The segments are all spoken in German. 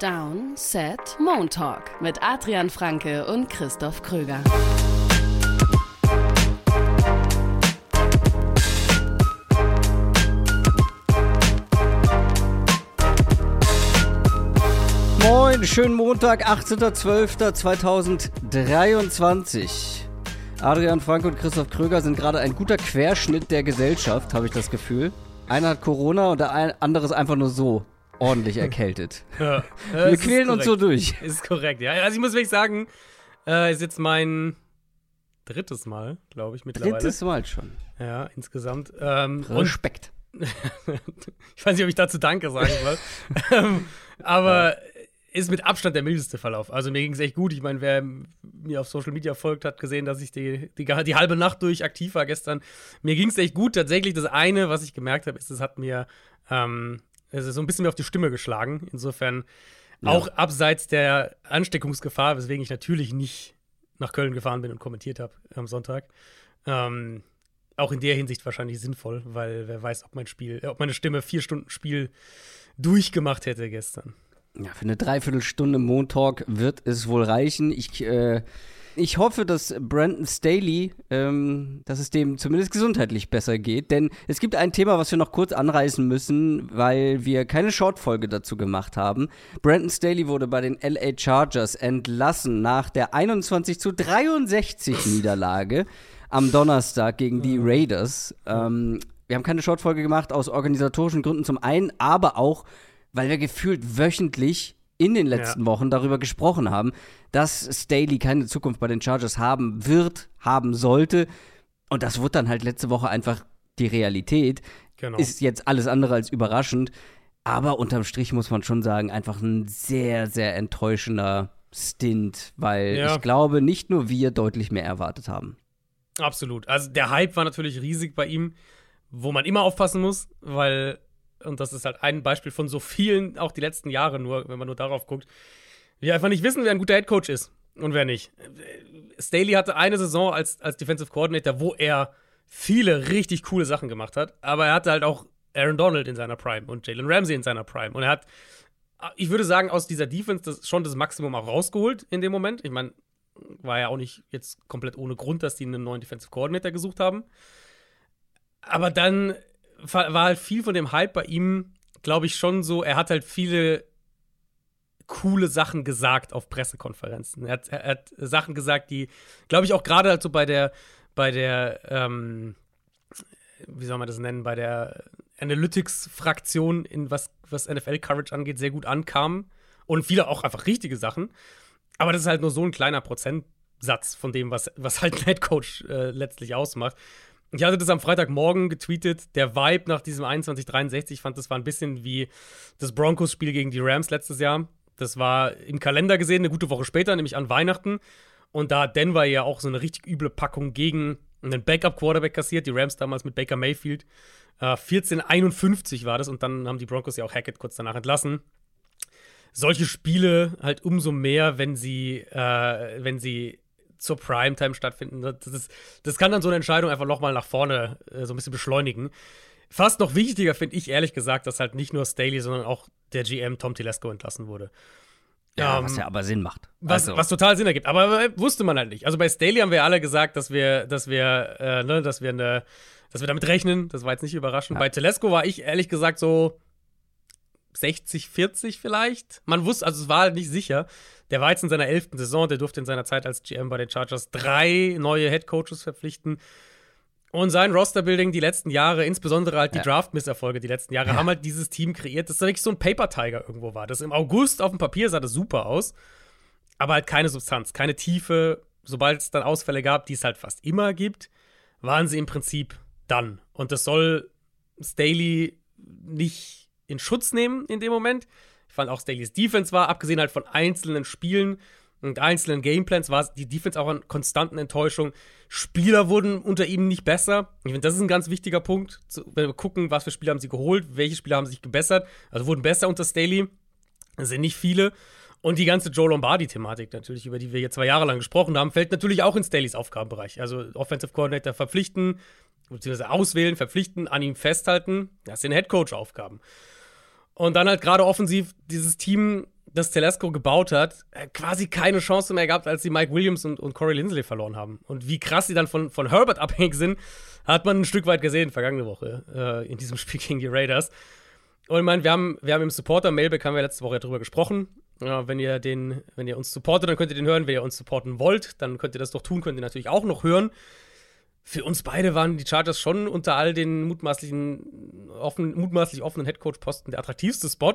Down, Set, Moon Talk mit Adrian Franke und Christoph Kröger. Moin, schönen Montag, 18.12.2023. Adrian Franke und Christoph Kröger sind gerade ein guter Querschnitt der Gesellschaft, habe ich das Gefühl. Einer hat Corona und der andere ist einfach nur so ordentlich erkältet. Ja, Wir quälen uns so durch. Ist korrekt, ja. Also ich muss wirklich sagen, äh, ist jetzt mein drittes Mal, glaube ich, mittlerweile. Drittes Mal schon. Ja, insgesamt. Ähm, Respekt. ich weiß nicht, ob ich dazu Danke sagen soll. ähm, aber ist mit Abstand der mildeste Verlauf. Also mir ging es echt gut. Ich meine, wer mir auf Social Media folgt, hat gesehen, dass ich die, die, die halbe Nacht durch aktiv war gestern. Mir ging es echt gut. Tatsächlich das eine, was ich gemerkt habe, ist, es hat mir ähm, es ist so ein bisschen mehr auf die Stimme geschlagen. Insofern ja. auch abseits der Ansteckungsgefahr, weswegen ich natürlich nicht nach Köln gefahren bin und kommentiert habe am Sonntag. Ähm, auch in der Hinsicht wahrscheinlich sinnvoll, weil wer weiß, ob mein Spiel, ob meine Stimme vier Stunden Spiel durchgemacht hätte gestern. Ja, für eine Dreiviertelstunde Montalk wird es wohl reichen. Ich äh, ich hoffe, dass Brandon Staley, ähm, dass es dem zumindest gesundheitlich besser geht. Denn es gibt ein Thema, was wir noch kurz anreißen müssen, weil wir keine Shortfolge dazu gemacht haben. Brandon Staley wurde bei den LA Chargers entlassen nach der 21 zu 63 Niederlage am Donnerstag gegen die Raiders. Ähm, wir haben keine Shortfolge gemacht aus organisatorischen Gründen zum einen, aber auch, weil wir gefühlt wöchentlich in den letzten ja. Wochen darüber gesprochen haben, dass Staley keine Zukunft bei den Chargers haben wird, haben sollte. Und das wird dann halt letzte Woche einfach die Realität. Genau. Ist jetzt alles andere als überraschend. Aber unterm Strich muss man schon sagen, einfach ein sehr, sehr enttäuschender Stint, weil ja. ich glaube, nicht nur wir deutlich mehr erwartet haben. Absolut. Also der Hype war natürlich riesig bei ihm, wo man immer aufpassen muss, weil und das ist halt ein Beispiel von so vielen, auch die letzten Jahre nur, wenn man nur darauf guckt, wir einfach nicht wissen, wer ein guter Headcoach ist und wer nicht. Staley hatte eine Saison als, als Defensive Coordinator, wo er viele richtig coole Sachen gemacht hat, aber er hatte halt auch Aaron Donald in seiner Prime und Jalen Ramsey in seiner Prime. Und er hat, ich würde sagen, aus dieser Defense das, schon das Maximum auch rausgeholt in dem Moment. Ich meine, war ja auch nicht jetzt komplett ohne Grund, dass die einen neuen Defensive Coordinator gesucht haben. Aber dann war halt viel von dem Hype bei ihm, glaube ich, schon so, er hat halt viele coole Sachen gesagt auf Pressekonferenzen. Er hat, er hat Sachen gesagt, die, glaube ich, auch gerade halt so bei der, bei der, ähm, wie soll man das nennen, bei der Analytics-Fraktion, in was, was NFL-Coverage angeht, sehr gut ankamen. Und viele auch einfach richtige Sachen. Aber das ist halt nur so ein kleiner Prozentsatz von dem, was, was halt ein Headcoach äh, letztlich ausmacht. Ich hatte das am Freitagmorgen getweetet. Der Vibe nach diesem 2163 ich fand, das war ein bisschen wie das Broncos-Spiel gegen die Rams letztes Jahr. Das war im Kalender gesehen eine gute Woche später, nämlich an Weihnachten. Und da hat Denver ja auch so eine richtig üble Packung gegen einen Backup-Quarterback kassiert. Die Rams damals mit Baker Mayfield. Äh, 1451 war das. Und dann haben die Broncos ja auch Hackett kurz danach entlassen. Solche Spiele halt umso mehr, wenn sie, äh, wenn sie zur Primetime stattfinden. Das, ist, das kann dann so eine Entscheidung einfach nochmal nach vorne äh, so ein bisschen beschleunigen. Fast noch wichtiger finde ich ehrlich gesagt, dass halt nicht nur Staley, sondern auch der GM Tom Telesco entlassen wurde. Ja, ähm, was ja aber Sinn macht. Was, also. was total Sinn ergibt. Aber äh, wusste man halt nicht. Also bei Staley haben wir alle gesagt, dass wir, dass wir, äh, ne, dass wir eine, dass wir damit rechnen. Das war jetzt nicht überraschend. Ja. Bei Telesco war ich ehrlich gesagt so 60, 40 vielleicht. Man wusste, also es war halt nicht sicher. Der war jetzt in seiner elften Saison, der durfte in seiner Zeit als GM bei den Chargers drei neue Head Coaches verpflichten. Und sein Roster-Building die letzten Jahre, insbesondere halt die ja. Draft-Misserfolge die letzten Jahre, ja. haben halt dieses Team kreiert, das wirklich so ein Paper-Tiger irgendwo war. Das im August auf dem Papier sah das super aus, aber halt keine Substanz, keine Tiefe. Sobald es dann Ausfälle gab, die es halt fast immer gibt, waren sie im Prinzip dann. Und das soll Staley nicht in Schutz nehmen in dem Moment. Ich fand auch Staley's Defense war, abgesehen halt von einzelnen Spielen und einzelnen Gameplans, war die Defense auch an konstanten Enttäuschungen. Spieler wurden unter ihm nicht besser. Ich finde, das ist ein ganz wichtiger Punkt. Wenn wir gucken, was für Spieler haben sie geholt, welche Spieler haben sich gebessert. Also wurden besser unter Staley. Das sind nicht viele. Und die ganze Joe Lombardi-Thematik natürlich, über die wir jetzt zwei Jahre lang gesprochen haben, fällt natürlich auch in Staleys Aufgabenbereich. Also Offensive Coordinator verpflichten, beziehungsweise auswählen, verpflichten, an ihm festhalten. Das sind Headcoach-Aufgaben. Und dann halt gerade offensiv dieses Team das Telesco gebaut hat, äh, quasi keine Chance mehr gehabt, als sie Mike Williams und, und Corey Lindsley verloren haben. Und wie krass sie dann von, von Herbert abhängig sind, hat man ein Stück weit gesehen vergangene Woche äh, in diesem Spiel gegen die Raiders. Und ich meine, wir haben, wir haben im Supporter-Mailback, haben wir letzte Woche darüber gesprochen. Ja, wenn ihr den, wenn ihr uns supportet, dann könnt ihr den hören. Wenn ihr uns supporten wollt, dann könnt ihr das doch tun, könnt ihr natürlich auch noch hören. Für uns beide waren die Chargers schon unter all den mutmaßlichen, offen, mutmaßlich offenen Headcoach-Posten der attraktivste Spot.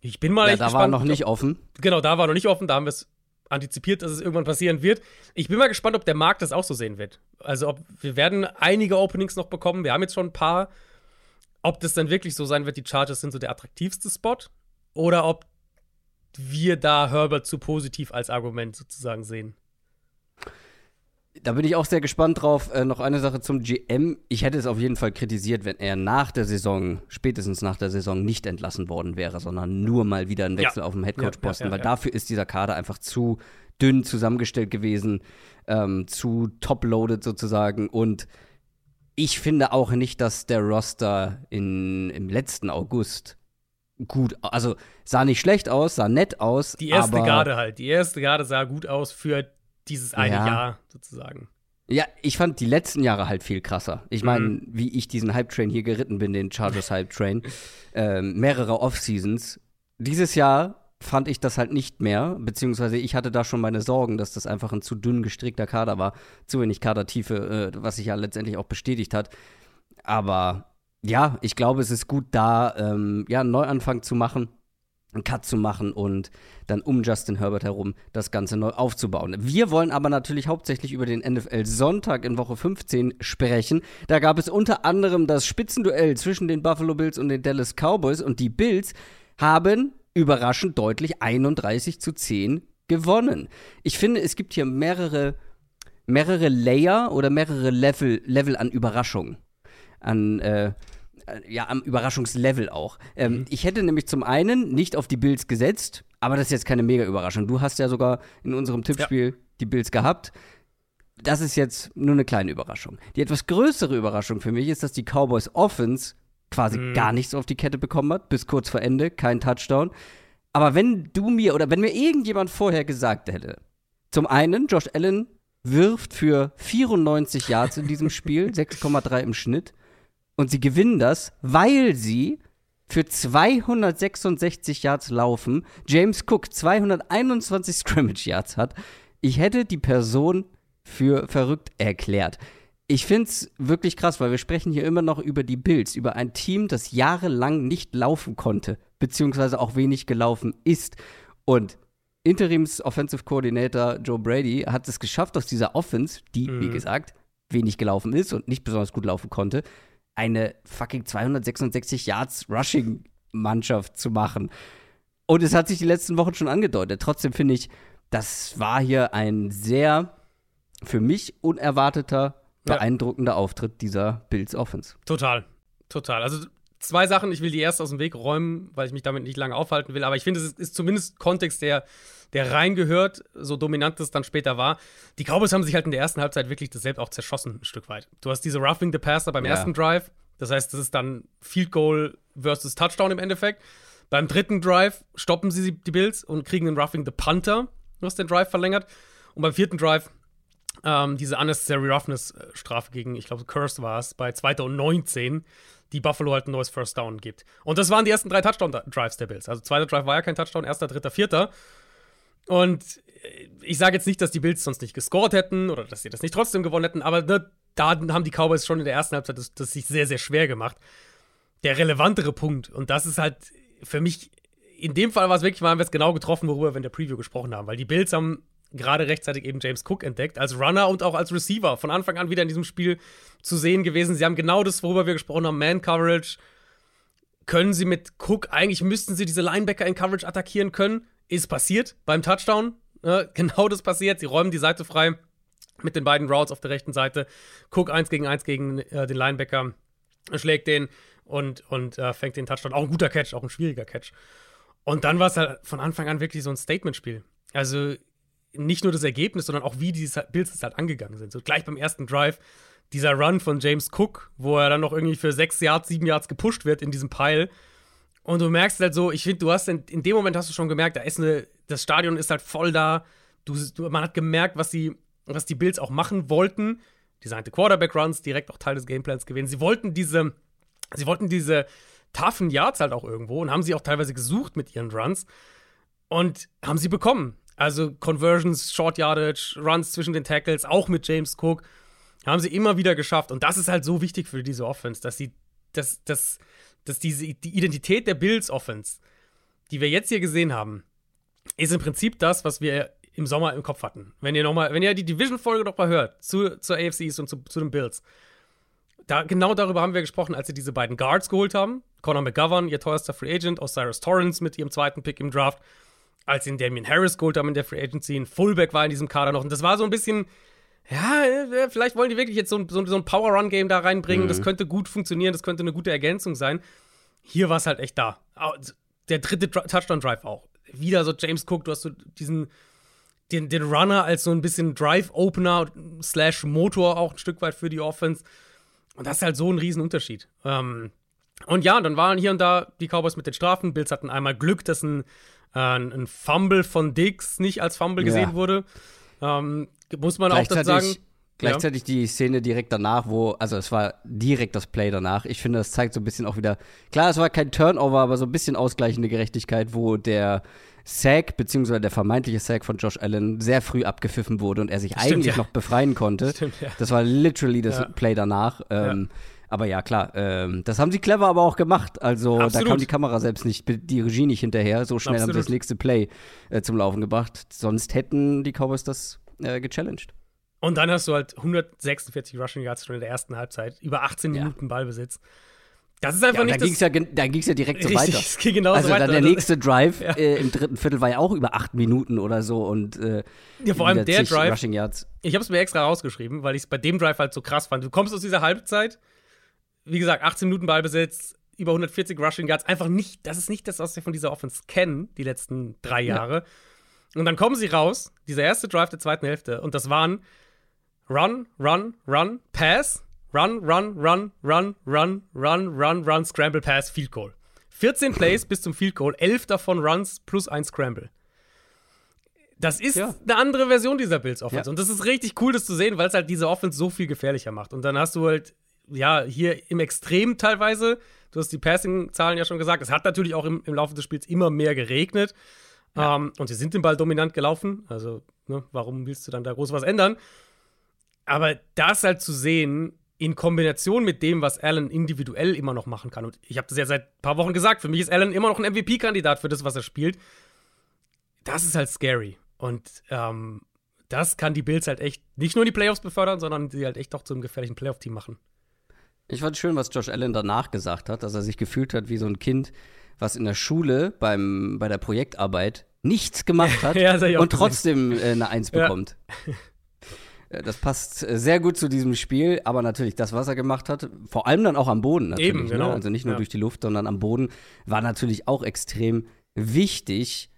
Ich bin mal Ja, da gespannt. war noch nicht offen. Genau, da war noch nicht offen, da haben wir es antizipiert, dass es irgendwann passieren wird. Ich bin mal gespannt, ob der Markt das auch so sehen wird. Also, ob wir werden einige Openings noch bekommen. Wir haben jetzt schon ein paar. Ob das dann wirklich so sein wird, die Chargers sind so der attraktivste Spot oder ob wir da Herbert zu positiv als Argument sozusagen sehen. Da bin ich auch sehr gespannt drauf. Äh, noch eine Sache zum GM. Ich hätte es auf jeden Fall kritisiert, wenn er nach der Saison, spätestens nach der Saison, nicht entlassen worden wäre, sondern nur mal wieder ein Wechsel Ja. auf dem Headcoach-Posten, Ja, ja, weil dafür ist dieser Kader einfach zu dünn zusammengestellt gewesen, ähm, zu top-loaded sozusagen. Und ich finde auch nicht, dass der Roster in, im letzten August gut, also sah nicht schlecht aus, sah nett aus. Die erste Garde halt. Die erste Garde sah gut aus für dieses eine Ja. Jahr sozusagen. Ja, ich fand die letzten Jahre halt viel krasser. Ich meine, Mhm. wie ich diesen Hype-Train hier geritten bin, den Chargers Hype-Train, ähm, mehrere Off-Seasons. Dieses Jahr fand ich das halt nicht mehr, beziehungsweise ich hatte da schon meine Sorgen, dass das einfach ein zu dünn gestrickter Kader war, zu wenig Kadertiefe, äh, was sich ja letztendlich auch bestätigt hat. Aber ja, ich glaube, es ist gut da, ähm, ja, einen Neuanfang zu machen, einen Cut zu machen und dann um Justin Herbert herum das Ganze neu aufzubauen. Wir wollen aber natürlich hauptsächlich über den NFL Sonntag in Woche 15 sprechen. Da gab es unter anderem das Spitzenduell zwischen den Buffalo Bills und den Dallas Cowboys und die Bills haben überraschend deutlich 31 zu 10 gewonnen. Ich finde, es gibt hier mehrere, mehrere Layer oder mehrere Level, Level an Überraschung. An, äh, ja, am Überraschungslevel auch. Ähm, Ich hätte nämlich zum einen nicht auf die Bills gesetzt, aber das ist jetzt keine mega Überraschung. Du hast ja sogar in unserem Tippspiel die Bills gehabt. Das ist jetzt nur eine kleine Überraschung. Die etwas größere Überraschung für mich ist, dass die Cowboys Offense quasi Mhm. gar nichts auf die Kette bekommen hat, bis kurz vor Ende, kein Touchdown. Aber wenn du mir oder wenn mir irgendjemand vorher gesagt hätte, zum einen, Josh Allen wirft für 94 Yards in diesem Spiel, 6,3 im Schnitt, und sie gewinnen das, weil sie für 266 Yards laufen, James Cook 221 Scrimmage Yards hat. Ich hätte die Person für verrückt erklärt. Ich finde es wirklich krass, weil wir sprechen hier immer noch über die Bills, über ein Team, das jahrelang nicht laufen konnte, beziehungsweise auch wenig gelaufen ist. Und Interims Offensive Coordinator Joe Brady hat es geschafft, aus dieser Offense, die, wie Mhm. gesagt, wenig gelaufen ist und nicht besonders gut laufen konnte, eine fucking 266 Yards Rushing Mannschaft zu machen. Und es hat sich die letzten Wochen schon angedeutet. Trotzdem finde ich, das war hier ein sehr für mich unerwarteter, Ja. beeindruckender Auftritt dieser Bills Offense. Total. Total. Also zwei Sachen. Ich will die erst aus dem Weg räumen, weil ich mich damit nicht lange aufhalten will. Aber ich finde, es ist zumindest Kontext, der, der reingehört, so dominant es dann später war. Die Cowboys haben sich halt in der ersten Halbzeit wirklich das selbst auch zerschossen, ein Stück weit. Du hast diese Roughing the Passer beim Ja. ersten Drive. Das heißt, das ist dann Field Goal versus Touchdown im Endeffekt. Beim dritten Drive stoppen sie die Bills und kriegen einen Roughing the Punter, was den Drive verlängert. Und beim vierten Drive ähm, diese Unnecessary Roughness-Strafe gegen, ich glaube, Curse war es, bei 2. und 19, die Buffalo halt ein neues First Down gibt. Und das waren die ersten drei Touchdown-Drives der Bills. Also zweiter Drive war ja kein Touchdown, erster, dritter, vierter. Und äh, ich sage jetzt nicht, dass die Bills sonst nicht gescored hätten oder dass sie das nicht trotzdem gewonnen hätten, aber da, da haben die Cowboys schon in der ersten Halbzeit das, das sich sehr, sehr schwer gemacht. Der relevantere Punkt, und das ist halt für mich, in dem Fall war es wirklich, mal, haben wir es genau getroffen, worüber wir in der Preview gesprochen haben, weil die Bills haben gerade rechtzeitig eben James Cook entdeckt, als Runner und auch als Receiver. Von Anfang an wieder in diesem Spiel zu sehen gewesen. Sie haben genau das, worüber wir gesprochen haben, Man-Coverage. Können sie mit Cook, eigentlich müssten sie diese Linebacker in Coverage attackieren können. Ist passiert beim Touchdown. Ja, genau das passiert. Sie räumen die Seite frei mit den beiden Routes auf der rechten Seite. Cook 1 gegen 1 gegen äh, den Linebacker, schlägt den und, und äh, fängt den Touchdown. Auch ein guter Catch, auch ein schwieriger Catch. Und dann war es halt von Anfang an wirklich so ein Statement-Spiel. Also nicht nur das Ergebnis, sondern auch wie die Bills es halt angegangen sind. So gleich beim ersten Drive, dieser Run von James Cook, wo er dann noch irgendwie für sechs Yards, sieben Yards gepusht wird in diesem Pile Und du merkst halt so, ich finde, du hast in, in, dem Moment hast du schon gemerkt, da ist eine, das Stadion ist halt voll da. Du, du, man hat gemerkt, was die, was die Bills auch machen wollten. Designte Quarterback-Runs, direkt auch Teil des Gameplans gewesen. Sie wollten diese, sie wollten diese toughen Yards halt auch irgendwo und haben sie auch teilweise gesucht mit ihren Runs und haben sie bekommen. Also Conversions, Short Yardage, Runs zwischen den Tackles, auch mit James Cook, haben sie immer wieder geschafft. Und das ist halt so wichtig für diese Offense, dass sie, dass, dass, dass diese, die Identität der Bills Offense, die wir jetzt hier gesehen haben, ist im Prinzip das, was wir im Sommer im Kopf hatten. Wenn ihr noch mal, wenn ihr die Division-Folge noch mal hört zu, zur AFCs und zu, zu den Bills, da, genau darüber haben wir gesprochen, als sie diese beiden Guards geholt haben. Conor McGovern, ihr teuerster Free Agent, Osiris Torrance mit ihrem zweiten Pick im Draft. Als sie den Damien Harris geholt haben in der Free Agency, ein Fullback war in diesem Kader noch. Und das war so ein bisschen, ja, äh, vielleicht wollen die wirklich jetzt so, so, so ein Power-Run-Game da reinbringen. Mhm. Das könnte gut funktionieren, das könnte eine gute Ergänzung sein. Hier war es halt echt da. Der dritte Touchdown-Drive auch. Wieder so James Cook, du hast so diesen, den, den Runner als so ein bisschen Drive-Opener slash Motor auch ein Stück weit für die Offense. Und das ist halt so ein Riesenunterschied. Ähm, und ja, dann waren hier und da die Cowboys mit den Strafen. Bills hatten einmal Glück, dass ein, äh, ein Fumble von Diggs nicht als Fumble gesehen ja. wurde. Ähm, muss man auch dann sagen. Gleichzeitig ja. die Szene direkt danach, wo, also es war direkt das Play danach. Ich finde, das zeigt so ein bisschen auch wieder, klar, es war kein Turnover, aber so ein bisschen ausgleichende Gerechtigkeit, wo der Sack, beziehungsweise der vermeintliche Sack von Josh Allen sehr früh abgepfiffen wurde und er sich Stimmt, eigentlich ja. noch befreien konnte. Stimmt, ja. Das war literally das. Play danach. Ähm, aber ja, klar, ähm, das haben sie clever aber auch gemacht. Also Absolut. da kam die Kamera selbst nicht, die Regie nicht hinterher. So schnell Absolut. haben sie das nächste Play äh, zum Laufen gebracht. Sonst hätten die Cowboys das äh, gechallenged. Und dann hast du halt 146 Rushing Yards schon in der ersten Halbzeit, über 18 ja. Minuten Ballbesitz. Das ist einfach ja, nicht dann ja, ging es ja direkt richtig, so weiter. Es ging genauso also weiter. dann der nächste Drive ja. äh, im dritten Viertel war ja auch über acht Minuten oder so und äh, ja, vor allem der Drive. Rushing Yards. Ich habe es mir extra rausgeschrieben, weil ich es bei dem Drive halt so krass fand. Du kommst aus dieser Halbzeit, wie gesagt, 18 Minuten Ballbesitz, über 140 Rushing Yards, einfach nicht. Das ist nicht das, was wir von dieser Offense kennen, die letzten drei Jahre. Ja. Und dann kommen sie raus, dieser erste Drive der zweiten Hälfte, und das waren Run, Run, Run, Pass, Run, Run, Run, Run, Run, Run, Run, Run, Scramble, Pass, Field Goal. 14 Plays bis zum Field Goal, 11 davon Runs plus ein Scramble. Das ist ja. eine andere Version dieser Bills Offense. Ja. Und das ist richtig cool, das zu sehen, weil es halt diese Offense so viel gefährlicher macht. Und dann hast du halt, ja, hier im Extrem teilweise, du hast die Passing-Zahlen ja schon gesagt, es hat natürlich auch im, im Laufe des Spiels immer mehr geregnet. Ja. Ähm, und sie sind den Ball dominant gelaufen. Also, ne, warum willst du dann da groß was ändern? Aber das halt zu sehen, in Kombination mit dem, was Allen individuell immer noch machen kann. Und ich habe das ja seit ein paar Wochen gesagt, für mich ist Allen immer noch ein MVP-Kandidat für das, was er spielt. Das ist halt scary. Und ähm, das kann die Bills halt echt nicht nur in die Playoffs befördern, sondern sie halt echt auch zu einem gefährlichen Playoff-Team machen. Ich fand schön, was Josh Allen danach gesagt hat, dass er sich gefühlt hat wie so ein Kind, was in der Schule beim, bei der Projektarbeit nichts gemacht hat ja, und trotzdem äh, eine Eins bekommt. Ja. Äh, das passt äh, sehr gut zu diesem Spiel, aber natürlich das, was er gemacht hat, vor allem dann auch am Boden natürlich. Eben, ne? genau. ne? Also nicht nur ja. durch die Luft, sondern am Boden, war natürlich auch extrem wichtig.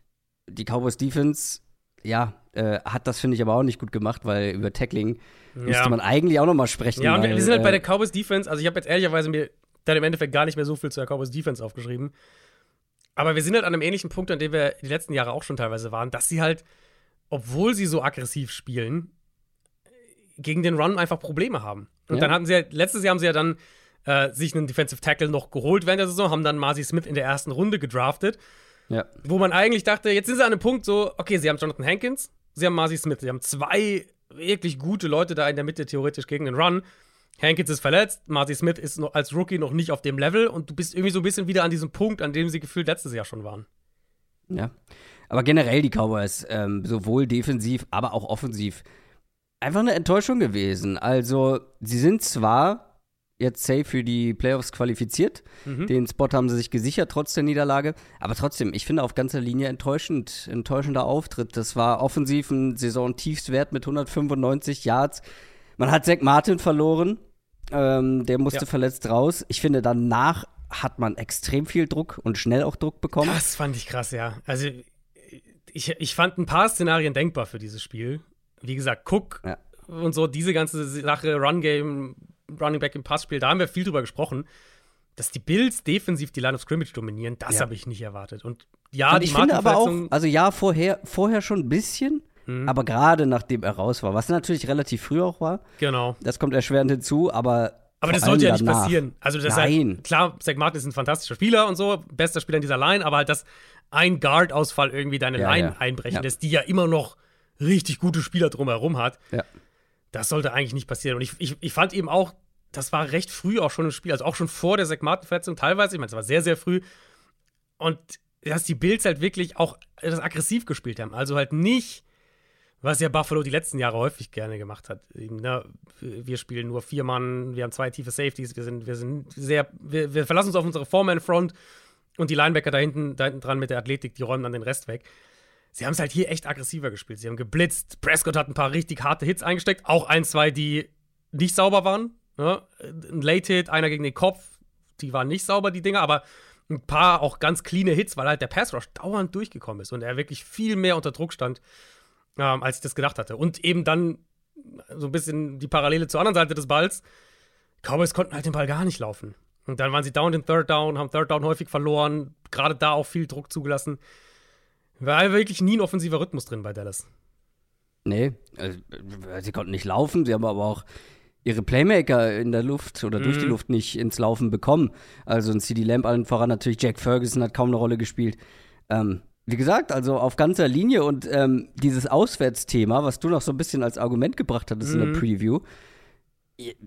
Die Cowboys Defense, ja, äh, hat das, finde ich, aber auch nicht gut gemacht, weil über Tackling ja. müsste man eigentlich auch noch mal sprechen. Ja, und weil, wir sind halt bei der Cowboys Defense, also ich habe jetzt ehrlicherweise mir dann im Endeffekt gar nicht mehr so viel zu der Cowboys Defense aufgeschrieben. Aber wir sind halt an einem ähnlichen Punkt, an dem wir die letzten Jahre auch schon teilweise waren, dass sie halt, obwohl sie so aggressiv spielen, gegen den Run einfach Probleme haben. Und ja. dann hatten sie ja, letztes Jahr haben sie ja dann äh, sich einen Defensive Tackle noch geholt während der Saison, haben dann Marcy Smith in der ersten Runde gedraftet. Ja. Wo man eigentlich dachte, jetzt sind sie an einem Punkt so, okay, sie haben Jonathan Hankins, sie haben Marcy Smith, sie haben zwei wirklich gute Leute da in der Mitte theoretisch gegen den Run. Hankins ist verletzt, Marcy Smith ist noch als Rookie noch nicht auf dem Level und du bist irgendwie so ein bisschen wieder an diesem Punkt, an dem sie gefühlt letztes Jahr schon waren. Ja. Aber generell die Cowboys, ähm, sowohl defensiv, aber auch offensiv, einfach eine Enttäuschung gewesen. Also, sie sind zwar jetzt safe für die Playoffs qualifiziert. Mhm. Den Spot haben sie sich gesichert, trotz der Niederlage. Aber trotzdem, ich finde auf ganzer Linie enttäuschend, enttäuschender Auftritt. Das war offensiv ein Saison-Tiefstwert mit 195 Yards. Man hat Zach Martin verloren. Ähm, der musste ja. verletzt raus. Ich finde, danach hat man extrem viel Druck und schnell auch Druck bekommen. Das fand ich krass, ja. Also, ich, ich fand ein paar Szenarien denkbar für dieses Spiel wie gesagt, Cook ja. und so, diese ganze Sache, Run-Game, Running Back im Passspiel, da haben wir viel drüber gesprochen. dass die Bills defensiv die Line of Scrimmage dominieren, das Ja. habe ich nicht erwartet. Und ja, und die ich finde aber auch, also ja, vorher, vorher schon ein bisschen, Mhm. aber gerade nachdem er raus war, was natürlich relativ früh auch war, Genau. das kommt erschwerend hinzu, aber. Aber das sollte ja nicht danach. passieren. Also das ist Nein. halt, klar, Zach Martin ist ein fantastischer Spieler und so, bester Spieler in dieser Line, aber halt, dass ein Guard-Ausfall irgendwie deine Ja, Line ja. einbrechen Ja. lässt, die ja immer noch richtig gute Spieler drumherum hat, Ja. das sollte eigentlich nicht passieren. Und ich, ich, ich fand eben auch, das war recht früh auch schon im Spiel, also auch schon vor der Zach Martin-Verletzung teilweise, ich meine, es war sehr, sehr früh. Und dass die Bills halt wirklich auch das aggressiv gespielt haben. Also halt nicht, was ja Buffalo die letzten Jahre häufig gerne gemacht hat. Ne, wir spielen nur vier Mann, wir haben zwei tiefe Safeties, wir sind, wir sind sehr, wir, wir verlassen uns auf unsere Four-Man-Front und die Linebacker da hinten, da hinten dran mit der Athletik, die räumen dann den Rest weg. Sie haben es halt hier echt aggressiver gespielt. Sie haben geblitzt. Prescott hat ein paar richtig harte Hits eingesteckt. Auch ein, zwei, die nicht sauber waren. Ne? Ein Late-Hit, einer gegen den Kopf. Die waren nicht sauber, die Dinger. Aber ein paar auch ganz cleane Hits, weil halt der Pass-Rush dauernd durchgekommen ist und er wirklich viel mehr unter Druck stand, ähm, als ich das gedacht hatte. Und eben dann so ein bisschen die Parallele zur anderen Seite des Balls. Cowboys konnten halt den Ball gar nicht laufen. Und dann waren sie down in Third Down, haben Third Down häufig verloren, gerade da auch viel Druck zugelassen. War wirklich nie ein offensiver Rhythmus drin bei Dallas. Nee, also, äh, sie konnten nicht laufen, sie haben aber auch ihre Playmaker in der Luft oder durch Mhm. die Luft nicht ins Laufen bekommen. Also ein CD Lamb allen voran natürlich, Jack Ferguson hat kaum eine Rolle gespielt. Ähm, wie gesagt, also auf ganzer Linie und ähm, dieses Auswärtsthema, was du noch so ein bisschen als Argument gebracht hattest in Mhm. der Preview,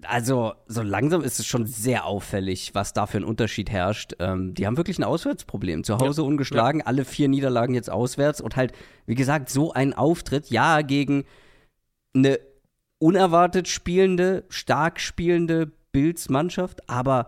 also so langsam ist es schon sehr auffällig, was da für ein Unterschied herrscht. Ähm, die haben wirklich ein Auswärtsproblem. Zu Hause ungeschlagen, alle vier Niederlagen jetzt auswärts und halt, wie gesagt, so ein Auftritt, ja, gegen eine unerwartet spielende, stark spielende Bills-Mannschaft, aber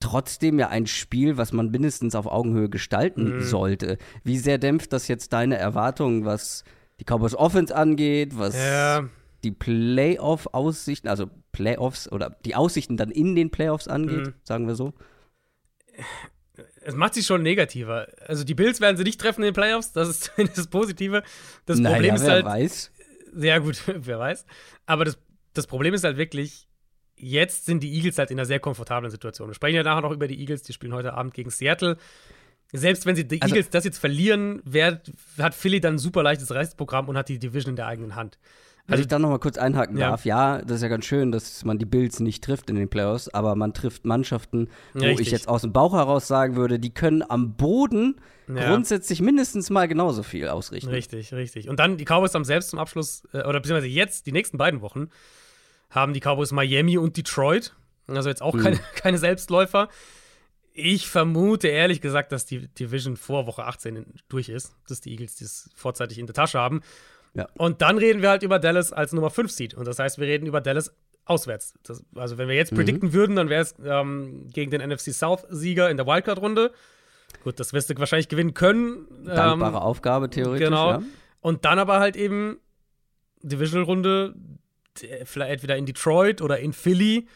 trotzdem ja ein Spiel, was man mindestens auf Augenhöhe gestalten Mhm. sollte. Wie sehr dämpft das jetzt deine Erwartungen, was die Cowboys Offense angeht, was Ja, die Playoff-Aussichten, also Playoffs oder die Aussichten dann in den Playoffs angeht, Mhm. sagen wir so. es macht sie schon negativer. Also die Bills werden sie nicht treffen in den Playoffs, das ist das Positive. Das naja, Problem ist wer halt, weiß. Ja, gut, wer weiß. Aber das, das Problem ist halt wirklich, jetzt sind die Eagles halt in einer sehr komfortablen Situation. Wir sprechen ja nachher noch über die Eagles, die spielen heute Abend gegen Seattle. Selbst wenn sie die Also- Eagles das jetzt verlieren, wer, hat Philly dann ein super leichtes Restprogramm und hat die Division in der eigenen Hand. Wenn Also- ich dann noch mal kurz einhaken Ja. darf, ja, das ist ja ganz schön, dass man die Bills nicht trifft in den Playoffs, aber man trifft Mannschaften, wo Richtig. ich jetzt aus dem Bauch heraus sagen würde, die können am Boden Ja. grundsätzlich mindestens mal genauso viel ausrichten. Richtig, richtig. Und dann die Cowboys haben selbst zum Abschluss, äh, oder beziehungsweise jetzt, die nächsten beiden Wochen, haben die Cowboys Miami und Detroit. Also jetzt auch Mhm. keine, keine Selbstläufer. Ich vermute ehrlich gesagt, dass die Division vor Woche 18 in- durch ist, dass die Eagles das vorzeitig in der Tasche haben. Ja. Und dann reden wir halt über Dallas als Nummer 5 Seed. Und das heißt, wir reden über Dallas auswärts. Das, also wenn wir jetzt Mhm. predikten würden, dann wäre es ähm, gegen den NFC South-Sieger in der Wildcard-Runde. Gut, das wirst du wahrscheinlich gewinnen können. Dankbare Ähm, Aufgabe theoretisch, genau. ja. und dann aber halt eben Divisional-Runde, d- vielleicht entweder in Detroit oder in Philly.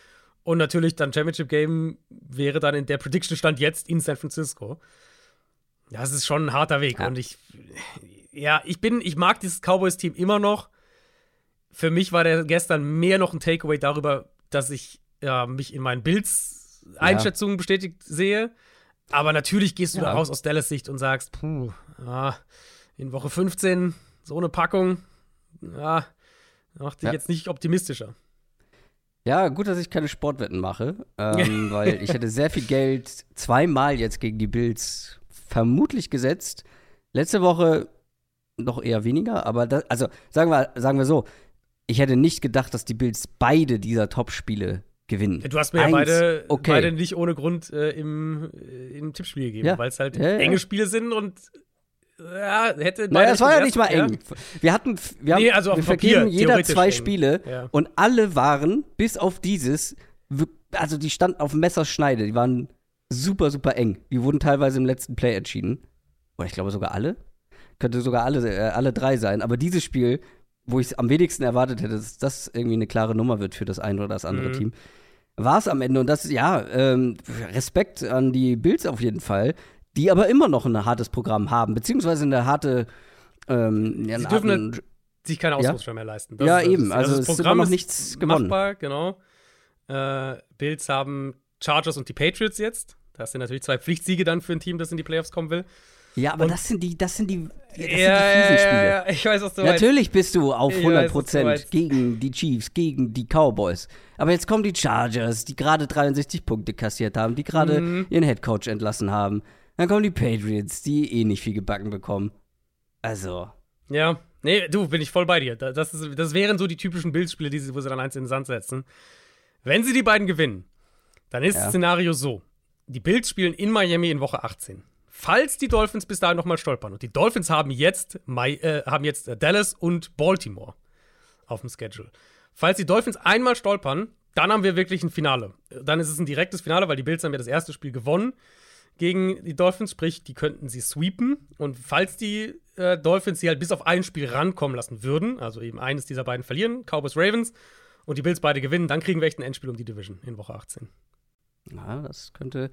Und natürlich dann Championship Game wäre dann in der Prediction stand jetzt in San Francisco. Das ist schon ein harter Weg. Ja. Und ich, ja, ich bin, ich mag dieses Cowboys-Team immer noch. Für mich war der gestern mehr noch ein Takeaway darüber, dass ich ja, mich in meinen Bills-Einschätzungen bestätigt sehe. Aber natürlich gehst du Ja. da raus aus Dallas Sicht und sagst, puh, ah, in Woche 15 so eine Packung, ja, macht dich Ja. jetzt nicht optimistischer. Ja, gut, dass ich keine Sportwetten mache, ähm, weil ich hätte sehr viel Geld zweimal jetzt gegen die Bills vermutlich gesetzt. Letzte Woche noch eher weniger, aber das, also sagen wir, sagen wir so, ich hätte nicht gedacht, dass die Bills beide dieser Top-Spiele gewinnen. Du hast mir ja Eins, beide, okay. beide nicht ohne Grund äh, im, äh, im Tippspiel gegeben, Ja. weil es halt Ja, ja. enge Spiele sind und ja, hätte. Naja, es war ja nicht mal ja. eng. Wir hatten, wir haben, Nee, also wir Papier, vergeben jeder zwei eng. Spiele Ja. und alle waren, bis auf dieses, also die standen auf Messerschneide, die waren super, super eng. Die wurden teilweise im letzten Play entschieden. Oder ich glaube sogar alle. Könnte sogar alle, äh, alle drei sein. Aber dieses Spiel, wo ich es am wenigsten erwartet hätte, dass das irgendwie eine klare Nummer wird für das eine oder das andere Mhm. Team, war es am Ende. Und das, ja, ähm, Respekt an die Bills auf jeden Fall, die aber immer noch ein hartes Programm haben, beziehungsweise eine harte. Ähm, ja, Sie dürfen harten- sich keine Ja. Ausrutscher mehr leisten. Ja, ist- eben. das- Also das es ist Programm immer noch ist nichts gewonnen. Machbar, genau. Äh, Bills haben Chargers und die Patriots jetzt. Das sind natürlich zwei Pflichtsiege dann für ein Team, das in die Playoffs kommen will. Ja, aber das sind die, das sind die, das Ja, sind die ja, fiesen ja, ja, ich weiß, was du meinst. Natürlich bist du auf Ich 100 weiß, was du Prozent gegen die Chiefs, gegen die Cowboys. Aber jetzt kommen die Chargers, die gerade 63 Punkte kassiert haben, die gerade Mhm. ihren Headcoach entlassen haben. Dann kommen die Patriots, die eh nicht viel gebacken bekommen. Also, Ja, nee, du, bin ich voll bei dir. Da- Das, ist, das wären so die typischen Bildspiele, die sie, wo sie dann eins in den Sand setzen. Wenn sie die beiden gewinnen, dann ist Ja. das Szenario so: Die Bills spielen in Miami in Woche 18. Falls die Dolphins bis dahin nochmal stolpern, und die Dolphins haben jetzt, Mai, äh, haben jetzt äh, Dallas und Baltimore auf dem Schedule. Falls die Dolphins einmal stolpern, dann haben wir wirklich ein Finale. Dann ist es ein direktes Finale, weil die Bills haben ja das erste Spiel gewonnen gegen die Dolphins, sprich, die könnten sie sweepen. Und falls die äh, Dolphins sie halt bis auf ein Spiel rankommen lassen würden, also eben eines dieser beiden verlieren, Cowboys Ravens, und die Bills beide gewinnen, dann kriegen wir echt ein Endspiel um die Division in Woche 18. ja, das könnte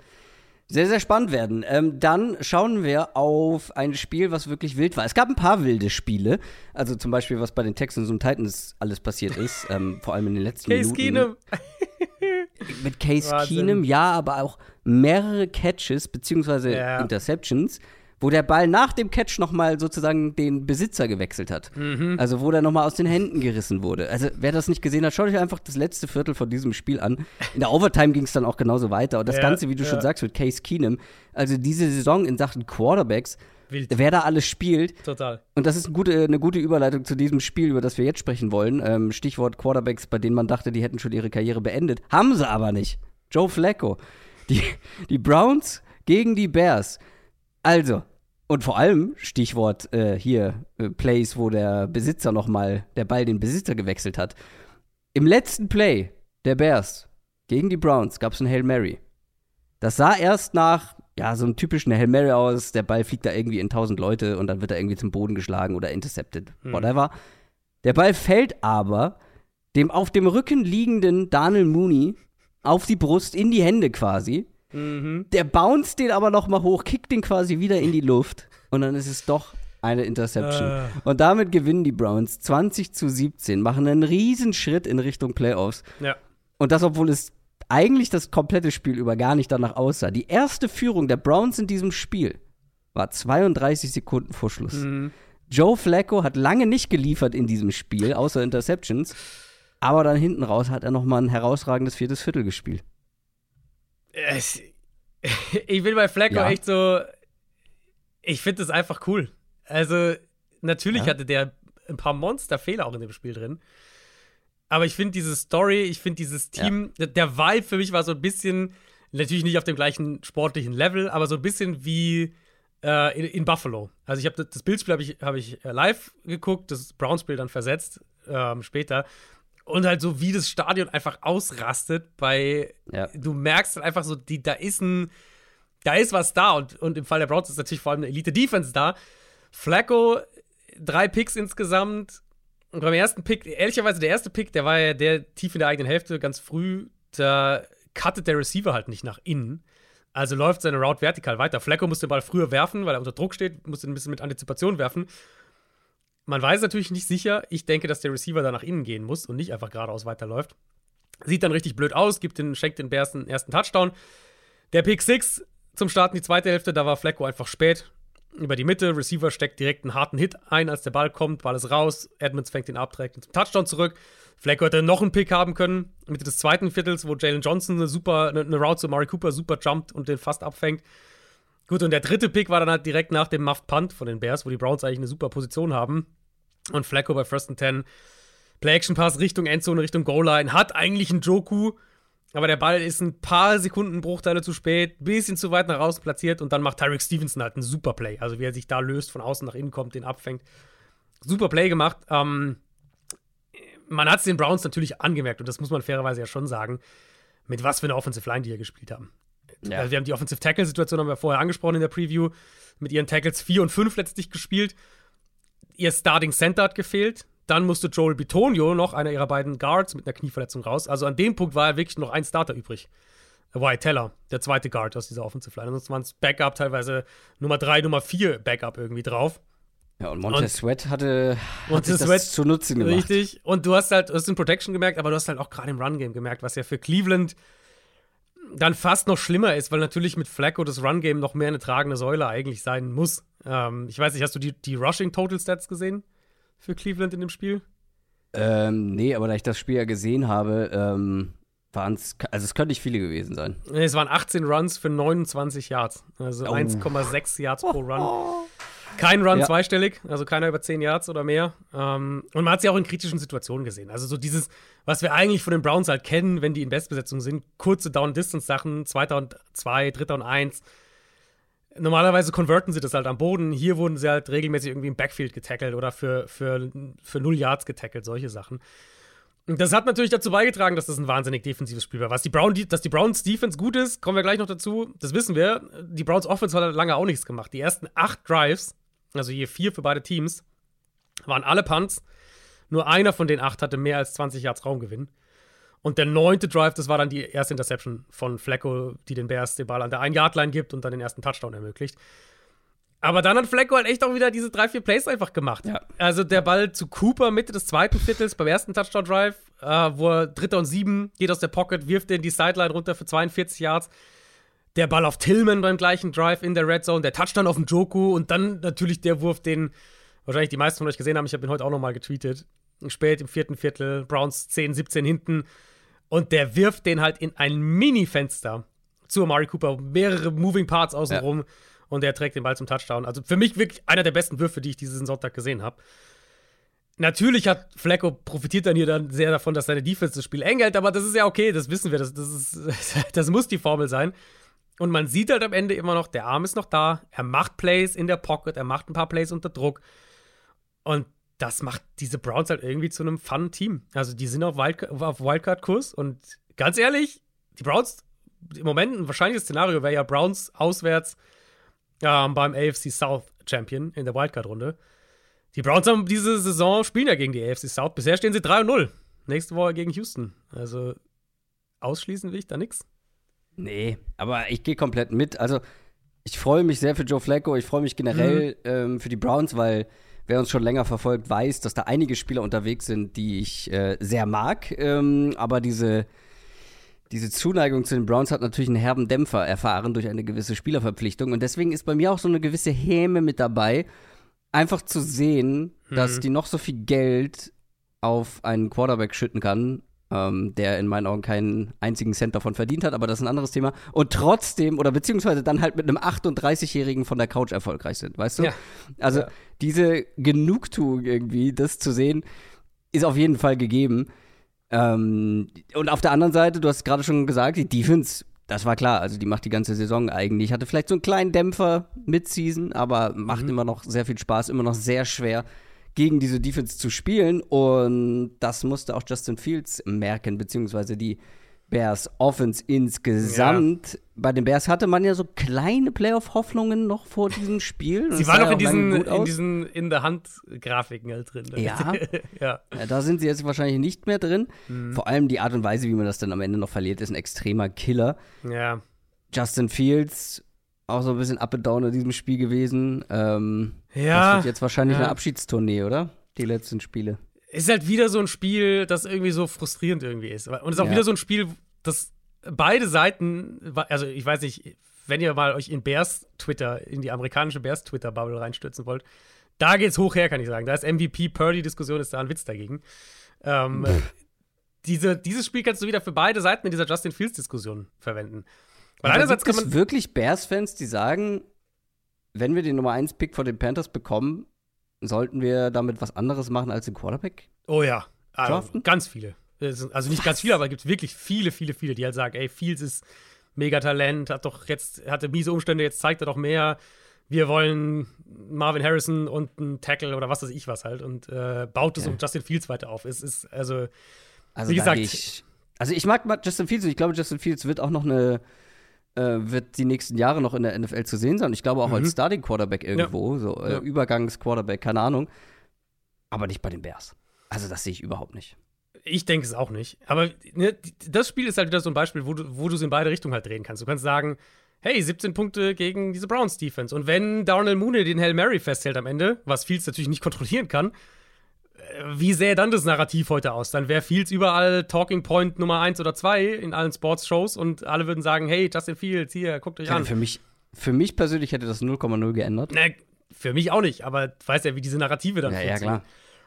sehr, sehr spannend werden. Ähm, dann schauen wir auf ein Spiel, was wirklich wild war. Es gab ein paar wilde Spiele. Also zum Beispiel, was bei den Texans und Titans alles passiert ist. ähm, vor allem in den letzten Case Minuten. Keenum. Mit Case Wahnsinn. Keenum, ja, aber auch mehrere Catches beziehungsweise Ja. Interceptions, wo der Ball nach dem Catch nochmal sozusagen den Besitzer gewechselt hat. Mhm. Also wo der nochmal aus den Händen gerissen wurde. Also wer das nicht gesehen hat, schaut euch einfach das letzte Viertel von diesem Spiel an. In der Overtime ging es dann auch genauso weiter. Und das Ja, Ganze, wie du ja. schon sagst, mit Case Keenum, also diese Saison in Sachen Quarterbacks, Wild. wer da alles spielt, Total. und das ist eine gute, eine gute Überleitung zu diesem Spiel, über das wir jetzt sprechen wollen. Ähm, Stichwort Quarterbacks, bei denen man dachte, die hätten schon ihre Karriere beendet. Haben sie aber nicht. Joe Flacco. Die, die Browns gegen die Bears. Also, und vor allem, Stichwort äh, hier, äh, Plays, wo der Besitzer nochmal, der Ball den Besitzer gewechselt hat. Im letzten Play der Bears gegen die Browns gab es ein Hail Mary. Das sah erst nach, ja, so einem typischen Hail Mary aus. Der Ball fliegt da irgendwie in tausend Leute und dann wird er irgendwie zum Boden geschlagen oder intercepted. Whatever. Der Ball fällt aber dem auf dem Rücken liegenden Daniel Mooney auf die Brust, in die Hände quasi. Mhm. Der bounced den aber noch mal hoch, kickt den quasi wieder in die Luft und dann ist es doch eine Interception. Äh. Und damit gewinnen die Browns 20 zu 17, machen einen riesen Schritt in Richtung Playoffs. Ja. Und das, obwohl es eigentlich das komplette Spiel über gar nicht danach aussah. Die erste Führung der Browns in diesem Spiel war 32 Sekunden vor Schluss. Mhm. Joe Flacco hat lange nicht geliefert in diesem Spiel, außer Interceptions. Aber dann hinten raus hat er noch mal ein herausragendes viertes Viertel gespielt. Es, ich bin bei Flacco Ja. echt so. Ich finde das einfach cool. Also, natürlich Ja. hatte der ein paar Monsterfehler auch in dem Spiel drin. Aber ich finde diese Story, ich finde dieses Team, der, der Vibe für mich war so ein bisschen, natürlich nicht auf dem gleichen sportlichen Level, aber so ein bisschen wie äh, in, in Buffalo. Also ich habe das, Bildspiel habe ich, hab ich äh, live geguckt, das Browns-Spiel dann versetzt ähm, später. Und halt so, wie das Stadion einfach ausrastet bei, Ja. du merkst halt einfach so, die, da ist ein, da ist was da und, und im Fall der Browns ist natürlich vor allem eine Elite-Defense da. Flacco, drei Picks insgesamt. Und beim ersten Pick, ehrlicherweise der erste Pick, der war ja der tief in der eigenen Hälfte, ganz früh, da cuttet der Receiver halt nicht nach innen. Also läuft seine Route vertikal weiter. Flacco muss den Ball früher werfen, weil er unter Druck steht, muss ihn ein bisschen mit Antizipation werfen. Man weiß natürlich nicht sicher. Ich denke, dass der Receiver da nach innen gehen muss und nicht einfach geradeaus weiterläuft. Sieht dann richtig blöd aus, gibt den, schenkt den Bears den ersten Touchdown. Der Pick 6 zum Starten die zweite Hälfte, da war Flacco einfach spät über die Mitte. Receiver steckt direkt einen harten Hit ein, als der Ball kommt. Ball ist raus. Edmonds fängt ihn ab, trägt ihn zum Touchdown zurück. Flacco hätte noch einen Pick haben können. Mitte des zweiten Viertels, wo Jalen Johnson eine super, eine, eine Route zu Murray Cooper super jumpt und den fast abfängt. Gut, und der dritte Pick war dann halt direkt nach dem Muffed Punt von den Bears, wo die Browns eigentlich eine super Position haben. Und Flacco bei First and Ten. Play-Action-Pass Richtung Endzone, Richtung Goal-Line. Hat eigentlich einen Joku, aber der Ball ist ein paar Sekunden Bruchteile zu spät, bisschen zu weit nach außen platziert und dann macht Tyreek Stevenson halt einen super Play. Also wie er sich da löst, von außen nach innen kommt, den abfängt. Super Play gemacht. Ähm, man hat es den Browns natürlich angemerkt und das muss man fairerweise ja schon sagen, mit was für einer Offensive Line die hier gespielt haben. Ja. Also wir haben die Offensive Tackle-Situation, haben wir vorher angesprochen in der Preview, mit ihren Tackles 4 und 5 letztlich gespielt. Ihr Starting Center hat gefehlt. Dann musste Joel Bitonio noch, einer ihrer beiden Guards, mit einer Knieverletzung raus. Also an dem Punkt war ja wirklich noch ein Starter übrig. Wyatt Teller, der zweite Guard aus dieser Offensive Line. Ansonsten waren es Backup, teilweise Nummer 3, Nummer 4 Backup irgendwie drauf. Ja, und Montez Sweat hatte hat Montez sich Sweat- das zu Nutzen gemacht. Richtig. Und du hast halt, du hast in Protection gemerkt, aber du hast halt auch gerade im Run-Game gemerkt, was ja für Cleveland dann fast noch schlimmer ist, weil natürlich mit Flacco das Run-Game noch mehr eine tragende Säule eigentlich sein muss. Ähm, ich weiß nicht, hast du die, die Rushing Total Stats gesehen für Cleveland in dem Spiel? Ähm, nee, aber da ich das Spiel ja gesehen habe, ähm, waren es, also es können nicht viele gewesen sein. Nee, es waren 18 Runs für 29 Yards. Also oh. 1,6 Yards pro Run. Kein Run ja. zweistellig, also keiner über 10 Yards oder mehr. Ähm, und man hat sie auch in kritischen Situationen gesehen. Also so dieses, was wir eigentlich von den Browns halt kennen, wenn die in Bestbesetzung sind, kurze Down-Distance-Sachen, zweiter und zwei, dritter und eins. Normalerweise konverten sie das halt am Boden. Hier wurden sie halt regelmäßig irgendwie im Backfield getackelt oder für, für, für null Yards getackelt, solche Sachen. Und das hat natürlich dazu beigetragen, dass das ein wahnsinnig defensives Spiel war. Was die Brown, dass die Browns Defense gut ist, kommen wir gleich noch dazu. Das wissen wir. Die Browns Offense hat lange auch nichts gemacht. Die ersten acht Drives, also je vier für beide Teams, waren alle Punts. Nur einer von den acht hatte mehr als 20 Yards Raumgewinn. Und der neunte Drive, das war dann die erste Interception von Flacco, die den Bears den Ball an der Ein-Yard-Line gibt und dann den ersten Touchdown ermöglicht. Aber dann hat Flacco halt echt auch wieder diese drei, vier Plays einfach gemacht. Ja. Also der Ball zu Cooper Mitte des zweiten Viertels beim ersten Touchdown-Drive, äh, wo er Dritter und Sieben geht aus der Pocket, wirft den die Sideline runter für 42 Yards. Der Ball auf Tillman beim gleichen Drive in der Red Zone, der Touchdown auf den Joku und dann natürlich der Wurf, den wahrscheinlich die meisten von euch gesehen haben. Ich habe ihn heute auch nochmal getweetet. Spät im vierten Viertel, Browns 10, 17 hinten. Und der wirft den halt in ein Mini-Fenster zu Amari Cooper, mehrere Moving Parts außenrum. Ja. Und der trägt den Ball zum Touchdown. Also für mich wirklich einer der besten Würfe, die ich diesen Sonntag gesehen habe. Natürlich hat Flacco profitiert dann hier dann sehr davon, dass seine Defense das Spiel eng hält, aber das ist ja okay, das wissen wir, das, das, ist, das muss die Formel sein. Und man sieht halt am Ende immer noch, der Arm ist noch da, er macht Plays in der Pocket, er macht ein paar Plays unter Druck. Und das macht diese Browns halt irgendwie zu einem Fun-Team. Also die sind auf, Wildcard-Kurs und ganz ehrlich, die Browns, im Moment ein wahrscheinliches Szenario wäre ja Browns auswärts ähm, beim AFC South Champion in der Wildcard-Runde. Die Browns haben diese Saison spielen ja gegen die AFC South. Bisher stehen sie 3-0. Nächste Woche gegen Houston. Also ausschließen will ich da nichts. Nee, aber ich gehe komplett mit. Also ich freue mich sehr für Joe Flacco. Ich freue mich generell mhm. ähm, für die Browns, weil wer uns schon länger verfolgt, weiß, dass da einige Spieler unterwegs sind, die ich äh, sehr mag. Ähm, aber diese, diese Zuneigung zu den Browns hat natürlich einen herben Dämpfer erfahren durch eine gewisse Spielerverpflichtung. Und deswegen ist bei mir auch so eine gewisse Häme mit dabei, einfach zu sehen, mhm. dass die noch so viel Geld auf einen Quarterback schütten kann, ähm, der in meinen Augen keinen einzigen Cent davon verdient hat, aber das ist ein anderes Thema. Und trotzdem, oder beziehungsweise dann halt mit einem 38-Jährigen von der Couch erfolgreich sind, weißt du? Ja. Also ja. diese Genugtuung irgendwie, das zu sehen, ist auf jeden Fall gegeben. Ähm, und auf der anderen Seite, du hast gerade schon gesagt, die Defense, das war klar, also die macht die ganze Saison eigentlich. Hatte vielleicht so einen kleinen Dämpfer mit Season, aber macht mhm. immer noch sehr viel Spaß, immer noch sehr schwer gegen diese Defense zu spielen. Und das musste auch Justin Fields merken, beziehungsweise die Bears Offense insgesamt. Ja. Bei den Bears hatte man ja so kleine Playoff-Hoffnungen noch vor diesem Spiel. Sie waren noch in diesen, in diesen in der Hand-Grafiken halt drin. Ja. ja. ja. Da sind sie jetzt wahrscheinlich nicht mehr drin. Mhm. Vor allem die Art und Weise, wie man das dann am Ende noch verliert, ist ein extremer Killer. Ja. Justin Fields auch so ein bisschen up and down in diesem Spiel gewesen. Ähm, ja. Das wird jetzt wahrscheinlich ja. eine Abschiedstournee, oder? Die letzten Spiele. Ist halt wieder so ein Spiel, das irgendwie so frustrierend irgendwie ist. Und es ist auch ja. wieder so ein Spiel, das beide Seiten, also ich weiß nicht, wenn ihr mal euch in Bears Twitter, in die amerikanische Bears Twitter-Bubble reinstürzen wollt, da geht's hoch her, kann ich sagen. Da ist MVP-Purdy-Diskussion, ist da ein Witz dagegen. Ähm, diese, dieses Spiel kannst du wieder für beide Seiten in dieser Justin Fields-Diskussion verwenden. Weil einerseits kann man. wirklich Bears-Fans, die sagen, wenn wir den Nummer 1-Pick von den Panthers bekommen, sollten wir damit was anderes machen als den Quarterback? Oh ja, also, ganz viele. Also nicht ganz viele, aber es gibt wirklich viele, viele, viele, die halt sagen, ey, Fields ist mega Talent, hat doch jetzt, hatte miese Umstände, jetzt zeigt er doch mehr. Wir wollen Marvin Harrison und einen Tackle oder was weiß ich was halt und äh, baut es ja. um Justin Fields weiter auf. Es ist, also, also wie gesagt. Ich, also ich mag Justin Fields und ich glaube, Justin Fields wird auch noch eine äh, wird die nächsten Jahre noch in der NFL zu sehen sein. Ich glaube auch mhm. als Starting Quarterback irgendwo, ja. so äh, ja. Übergangs-Quarterback, keine Ahnung. Aber nicht bei den Bears. Also das sehe ich überhaupt nicht. Ich denke es auch nicht. Aber ne, das Spiel ist halt wieder so ein Beispiel, wo du es in beide Richtungen halt drehen kannst. Du kannst sagen, hey, 17 Punkte gegen diese Browns Defense. Und wenn Darnell Mooney den Hail Mary festhält am Ende, was Fields natürlich nicht kontrollieren kann, wie sähe dann das Narrativ heute aus? Dann wäre Fields überall Talking Point Nummer 1 oder 2 in allen Sports-Shows und alle würden sagen, hey, Justin Fields, hier, guckt euch Ja, an. für, mich, für mich persönlich hätte das 0,0 geändert. Na, für mich auch nicht, aber weißt ja, wie diese Narrative dann Ja, ja, funktionieren.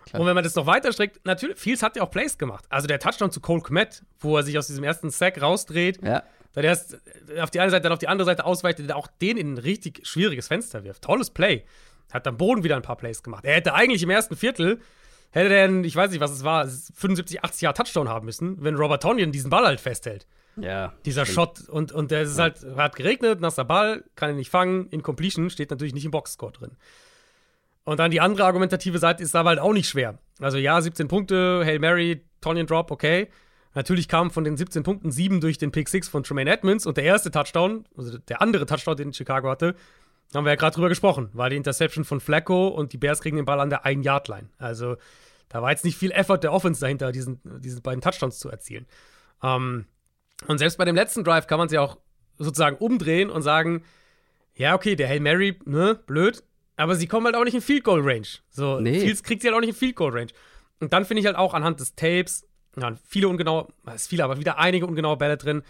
klar. Und wenn man das noch weiter streckt, natürlich, Fields hat ja auch Plays gemacht. Also der Touchdown zu Cole Kmet, wo er sich aus diesem ersten Sack rausdreht, Ja. dann erst auf die eine Seite, dann auf die andere Seite ausweicht, der auch den in ein richtig schwieriges Fenster wirft. Tolles Play. Hat am Boden wieder ein paar Plays gemacht. Er hätte eigentlich im ersten Viertel, hätte er, ich weiß nicht, was es war, 75, 80 Jahre Touchdown haben müssen, wenn Robert Tonyan diesen Ball halt festhält. Ja. Dieser Shot und, und der ist halt, hat geregnet, nasser Ball, kann ihn nicht fangen, Incompletion, steht natürlich nicht im Boxscore drin. Und dann die andere argumentative Seite ist aber halt auch nicht schwer. Also ja, 17 Punkte, Hail Mary, Tonyan Drop, okay. Natürlich kamen von den 17 Punkten sieben durch den Pick 6 von Tremaine Edmonds und der erste Touchdown, also der andere Touchdown, den Chicago hatte, haben wir ja gerade drüber gesprochen, war die Interception von Flacco und die Bears kriegen den Ball an der 1-Yard-Line. Also da war jetzt nicht viel Effort der Offense dahinter, diesen, diesen beiden Touchdowns zu erzielen. Ähm, und selbst bei dem letzten Drive kann man es ja auch sozusagen umdrehen und sagen, ja, okay, der Hail Mary, ne, blöd, aber sie kommen halt auch nicht in Field Goal Range. So, Nee. Fields kriegt sie halt auch nicht in Field Goal Range. Und dann finde ich halt auch anhand des Tapes, ja, viele ungenaue, es ist viele, aber wieder einige ungenaue Bälle drin.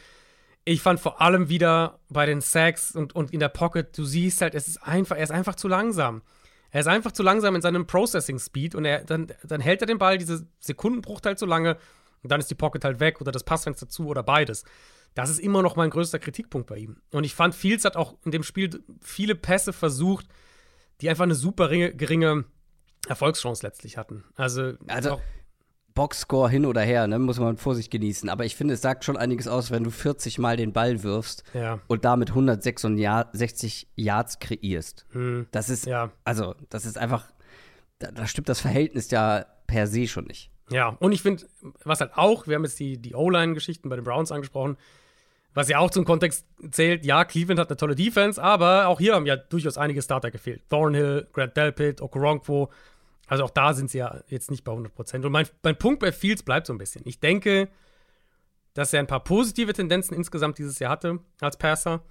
Ich fand vor allem wieder bei den Sacks und, und in der Pocket, du siehst halt, es ist einfach, er ist einfach zu langsam. Er ist einfach zu langsam in seinem Processing Speed und er, dann, dann hält er den Ball diese Sekundenbruchteil zu lange und dann ist die Pocket halt weg oder das Passfenster zu oder beides. Das ist immer noch mein größter Kritikpunkt bei ihm. Und ich fand, Fields hat auch in dem Spiel viele Pässe versucht, die einfach eine super ringe, geringe Erfolgschance letztlich hatten. Also, Also- auch, Boxscore hin oder her, ne, muss man mit Vorsicht genießen. Aber ich finde, es sagt schon einiges aus, wenn du 40 Mal den Ball wirfst ja. und damit 166 Yards kreierst. Hm, Das ist, ja. also, das ist einfach, da, da stimmt das Verhältnis ja per se schon nicht. Ja, und ich finde, was halt auch, wir haben jetzt die, die O-Line-Geschichten bei den Browns angesprochen, was ja auch zum Kontext zählt, ja, Cleveland hat eine tolle Defense, aber auch hier haben ja durchaus einige Starter gefehlt. Thornhill, Grant Delpit, Okoronkwo, also auch da sind sie ja jetzt nicht bei 100%. Und mein, mein Punkt bei Fields bleibt so ein bisschen. Ich denke, dass er ein paar positive Tendenzen insgesamt dieses Jahr hatte als Passer,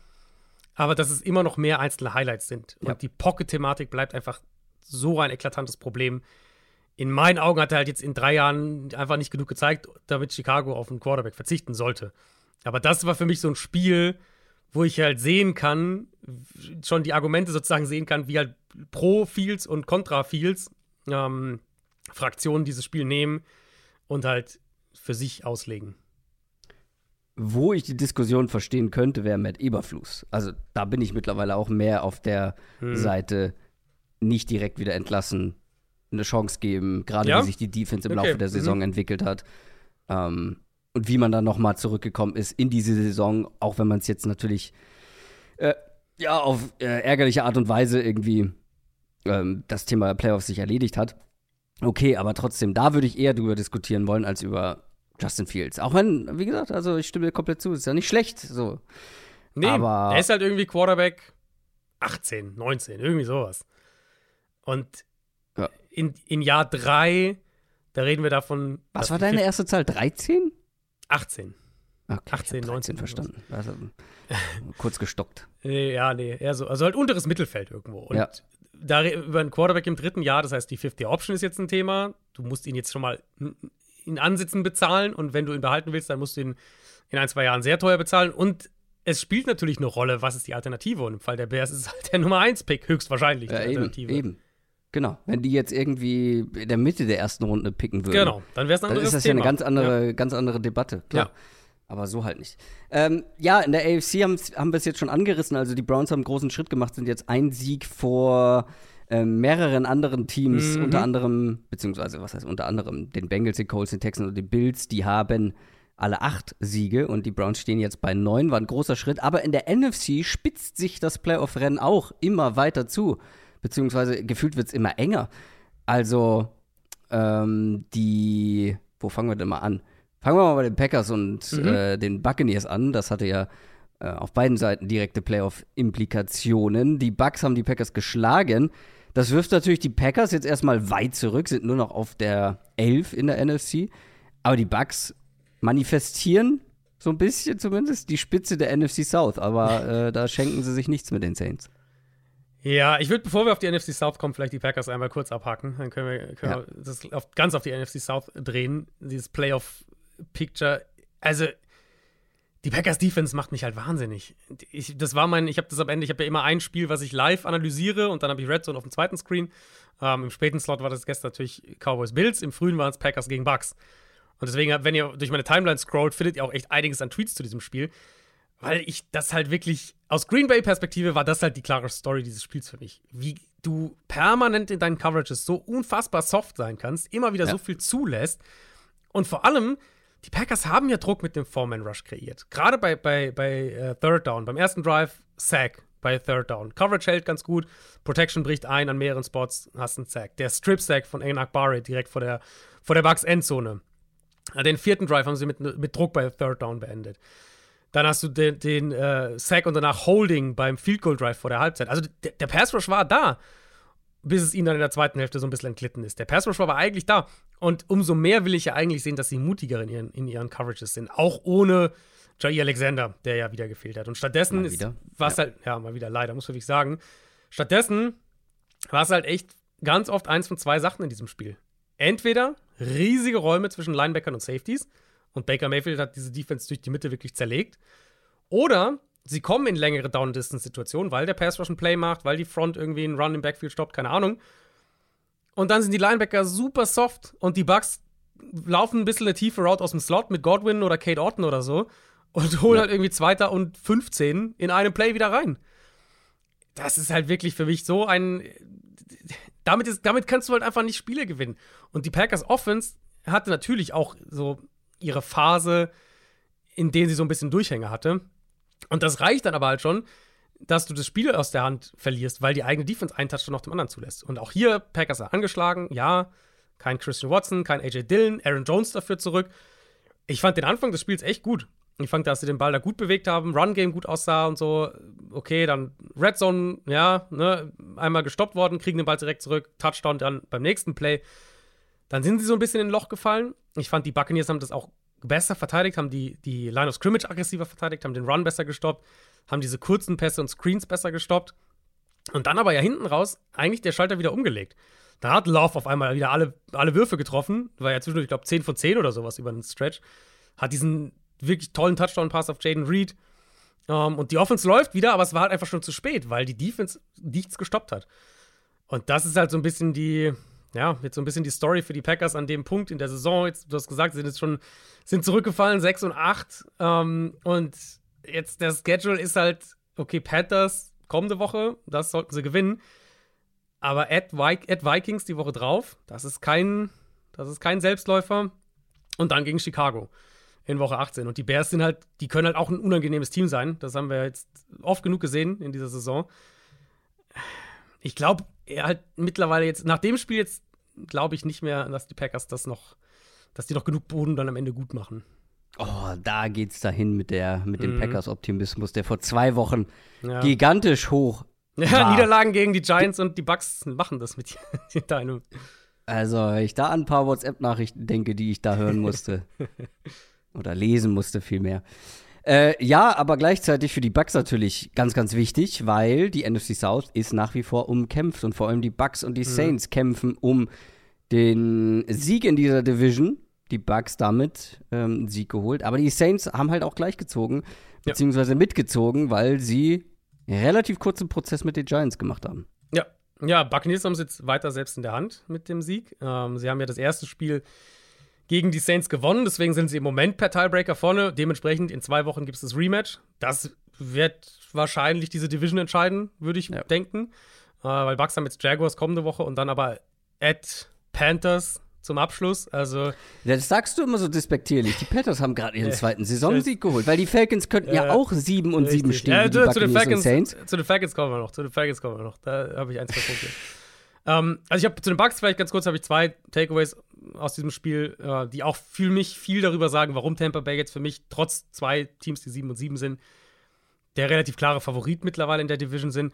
aber dass es immer noch mehr einzelne Highlights sind. Und Ja. die Pocket-Thematik bleibt einfach so ein eklatantes Problem. In meinen Augen hat er halt jetzt in drei Jahren einfach nicht genug gezeigt, damit Chicago auf einen Quarterback verzichten sollte. Aber das war für mich so ein Spiel, wo ich halt sehen kann, schon die Argumente sozusagen sehen kann, wie halt pro Fields und contra Fields ähm, Fraktionen dieses Spiel nehmen und halt für sich auslegen. Wo ich die Diskussion verstehen könnte, wäre Matt Eberflus. Also da bin ich mittlerweile auch mehr auf der Hm. Seite, nicht direkt wieder entlassen, eine Chance geben, gerade Ja? wie sich die Defense im Okay, Laufe der mhm. Saison entwickelt hat. Ähm, und wie man dann nochmal zurückgekommen ist in diese Saison, auch wenn man es jetzt natürlich äh, ja auf äh, ärgerliche Art und Weise irgendwie ähm, das Thema Playoffs sich erledigt hat. Okay, aber trotzdem, da würde ich eher drüber diskutieren wollen, als über Justin Fields. Auch wenn, wie gesagt, also ich stimme dir komplett zu, ist ja nicht schlecht. So. Nee, Aber- er ist halt irgendwie Quarterback 18, 19, irgendwie sowas. Und Ja. in, in Jahr 3, da reden wir davon. Was war deine erste Zahl? 13? 18. Okay, 18, ich hab 19 verstanden. Also, kurz gestockt. Nee, ja, nee, eher so. Also halt unteres Mittelfeld irgendwo. Und Ja. Da über einen Quarterback im dritten Jahr, das heißt, die Fifth Year Option ist jetzt ein Thema. Du musst ihn jetzt schon mal in- Ansitzen bezahlen und wenn du ihn behalten willst, dann musst du ihn in ein, zwei Jahren sehr teuer bezahlen. Und es spielt natürlich eine Rolle, was ist die Alternative. Und im Fall der Bears ist es halt der Nummer 1-Pick, höchstwahrscheinlich die Ja, eben, Alternative. eben. Genau. Wenn die jetzt irgendwie in der Mitte der ersten Runde picken würden, Genau, dann wäre es ein dann anderes ist das ja Thema. eine ganz andere, ganz andere Debatte. Klar. Ja. Aber so halt nicht. Ähm, ja, in der AFC haben, wir es jetzt schon angerissen. Also die Browns haben einen großen Schritt gemacht, sind jetzt ein Sieg vor ähm, mehreren anderen Teams, Mhm. unter anderem, beziehungsweise was heißt unter anderem, den Bengals, den Colts, den Texans und den Bills. Die haben alle acht Siege und die Browns stehen jetzt bei neun, war ein großer Schritt. Aber in der NFC spitzt sich das Playoff-Rennen auch immer weiter zu, beziehungsweise gefühlt wird es immer enger. Also ähm, die, wo fangen wir denn mal an? Fangen wir mal bei den Packers und Mhm. äh, den Buccaneers an. Das hatte ja äh, auf beiden Seiten direkte Playoff-Implikationen. Die Bucks haben die Packers geschlagen. Das wirft natürlich die Packers jetzt erstmal weit zurück, sind nur noch auf der 11 in der NFC. Aber die Bucks manifestieren so ein bisschen zumindest die Spitze der NFC South. Aber äh, da schenken sie sich nichts mit den Saints. Ja, ich würde, bevor wir auf die NFC South kommen, vielleicht die Packers einmal kurz abhaken. Dann können wir, können Ja. wir das auf, ganz auf die NFC South drehen. Dieses Playoff-Picture. Also, die Packers Defense macht mich halt wahnsinnig. Ich, das war mein, ich habe das am Ende, ich habe ja immer ein Spiel, was ich live analysiere und dann habe ich Red Zone auf dem zweiten Screen. Ähm, Im späten Slot war das gestern natürlich Cowboys Bills, im frühen waren es Packers gegen Bucks. Und deswegen, wenn ihr durch meine Timeline scrollt, findet ihr auch echt einiges an Tweets zu diesem Spiel. Weil ich das halt wirklich, aus Green Bay-Perspektive war das halt die klare Story dieses Spiels für mich. Wie du permanent in deinen Coverages so unfassbar soft sein kannst, immer wieder Ja. so viel zulässt. Und vor allem, die Packers haben ja Druck mit dem Four-Man-Rush kreiert. Gerade bei, bei, bei äh, Third Down, beim ersten Drive, Sack bei Third Down. Coverage hält ganz gut, Protection bricht ein an mehreren Spots, hast einen Sack. Der Strip-Sack von Enak Barrett direkt vor der, vor der Bucks-Endzone. Äh, Den vierten Drive haben sie mit, mit Druck bei Third Down beendet. Dann hast du den, den äh, Sack und danach Holding beim Field Goal Drive vor der Halbzeit. Also der, der Pass Rush war da, bis es ihnen dann in der zweiten Hälfte so ein bisschen entglitten ist. Der Pass Rush war aber eigentlich da. Und umso mehr will ich ja eigentlich sehen, dass sie mutiger in ihren, in ihren Coverages sind. Auch ohne Jair Alexander, der ja wieder gefehlt hat. Und stattdessen ist wieder. was halt, ja, mal wieder leider, muss wirklich sagen. Stattdessen war es halt echt ganz oft eins von zwei Sachen in diesem Spiel. Entweder riesige Räume zwischen Linebackern und Safeties und Baker Mayfield hat diese Defense durch die Mitte wirklich zerlegt. Oder sie kommen in längere Down-Distance-Situationen, weil der Pass Rush ein Play macht, weil die Front irgendwie einen Run im Backfield stoppt, keine Ahnung. Und dann sind die Linebacker super soft und die Bucks laufen ein bisschen eine tiefe Route aus dem Slot mit Godwin oder Kate Orton oder so und holen Ja. halt irgendwie Zweiter und 15 in einem Play wieder rein. Das ist halt wirklich für mich so ein. Damit, ist, damit kannst du halt einfach nicht Spiele gewinnen. Und die Packers Offense hatte natürlich auch so ihre Phase, in denen sie so ein bisschen Durchhänger hatte. Und das reicht dann aber halt schon, dass du das Spiel aus der Hand verlierst, weil die eigene Defense einen Touchdown nach dem anderen zulässt. Und auch hier, Packers angeschlagen, ja, kein Christian Watson, kein AJ Dillon, Aaron Jones dafür zurück. Ich fand den Anfang des Spiels echt gut. Ich fand, dass sie den Ball da gut bewegt haben, Run-Game gut aussah und so. Okay, dann Red Zone, ja, ne, einmal gestoppt worden, kriegen den Ball direkt zurück, Touchdown dann beim nächsten Play. Dann sind sie so ein bisschen in ein Loch gefallen. Ich fand, die Buccaneers haben das auch besser verteidigt, haben die, die Line of Scrimmage aggressiver verteidigt, haben den Run besser gestoppt, haben diese kurzen Pässe und Screens besser gestoppt. Und dann aber ja hinten raus eigentlich der Schalter wieder umgelegt. Da hat Love auf einmal wieder alle, alle Würfe getroffen. War ja zwischendurch, ich glaube, 10 von 10 oder sowas über den Stretch. Hat diesen wirklich tollen Touchdown-Pass auf Jaden Reed. Ähm, und die Offense läuft wieder, aber es war halt einfach schon zu spät, weil die Defense nichts gestoppt hat. Und das ist halt so ein bisschen die, ja, jetzt so ein bisschen die Story für die Packers an dem Punkt in der Saison. Jetzt, du hast gesagt, sie sind jetzt schon, sind zurückgefallen, 6 und 8. Ähm, und jetzt der Schedule ist halt, okay, Panthers kommende Woche, das sollten sie gewinnen. Aber at, Vi at Vikings die Woche drauf, das ist kein, das ist kein Selbstläufer. Und dann gegen Chicago in Woche 18. Und die Bears sind halt, die können halt auch ein unangenehmes Team sein. Das haben wir jetzt oft genug gesehen in dieser Saison. Ich glaube, er halt mittlerweile jetzt, nach dem Spiel jetzt, glaube ich nicht mehr, dass die Packers das noch, dass die noch genug Boden dann am Ende gut machen. Oh, da geht's dahin mit, der, mit dem Mhm. Packers-Optimismus, der vor zwei Wochen Ja. gigantisch hoch Ja, war. Niederlagen gegen die Giants und die Bucks machen das mit deinem. Also, wenn ich da an ein paar WhatsApp-Nachrichten denke, die ich da hören musste. Oder lesen musste vielmehr. Äh, ja, aber gleichzeitig für die Bucks natürlich ganz, ganz wichtig, weil die NFC South ist nach wie vor umkämpft und vor allem die Bucks und die Saints kämpfen um den Sieg in dieser Division. Die Bucks damit ähm, einen Sieg geholt. Aber die Saints haben halt auch gleich gezogen, beziehungsweise mitgezogen, weil sie einen relativ kurzen Prozess mit den Giants gemacht haben. Ja, ja, Buccaneers haben es jetzt weiter selbst in der Hand mit dem Sieg. Ähm, sie haben ja das erste Spiel gegen die Saints gewonnen, deswegen sind sie im Moment per Tiebreaker vorne. Dementsprechend in zwei Wochen gibt es das Rematch. Das wird wahrscheinlich diese Division entscheiden, würde ich Ja. denken. Äh, weil Bucks haben jetzt Jaguars kommende Woche und dann aber at Panthers zum Abschluss. Also Das sagst du immer so despektierlich. Die Panthers haben gerade ihren zweiten Saisonsieg geholt, weil die Falcons könnten ja, Ja, auch 7 und 7 Richtig. stehen, Ja, zu, den Falcons, Saints. zu den Falcons kommen wir noch. Zu den Falcons kommen wir noch. Da habe ich ein, zwei Punkte. Ähm, also ich habe zu den Bucks vielleicht ganz kurz habe ich zwei Takeaways aus diesem Spiel, äh, die auch für mich viel darüber sagen, warum Tampa Bay jetzt für mich trotz zwei Teams, die 7 und 7 sind, der relativ klare Favorit mittlerweile in der Division sind.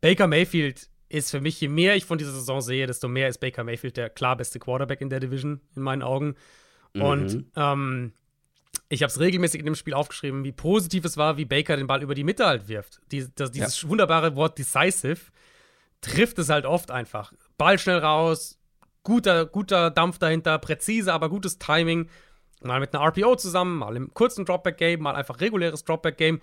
Baker Mayfield ist für mich, je mehr ich von dieser Saison sehe, desto mehr ist Baker Mayfield der klar beste Quarterback in der Division, in meinen Augen. Und ähm, ich habe es regelmäßig in dem Spiel aufgeschrieben, wie positiv es war, wie Baker den Ball über die Mitte halt wirft. Die, das, dieses wunderbare Wort decisive trifft es halt oft einfach. Ball schnell raus, guter, guter Dampf dahinter, präzise, aber gutes Timing. Mal mit einer RPO zusammen, mal im kurzen Dropback-Game, mal einfach reguläres Dropback-Game.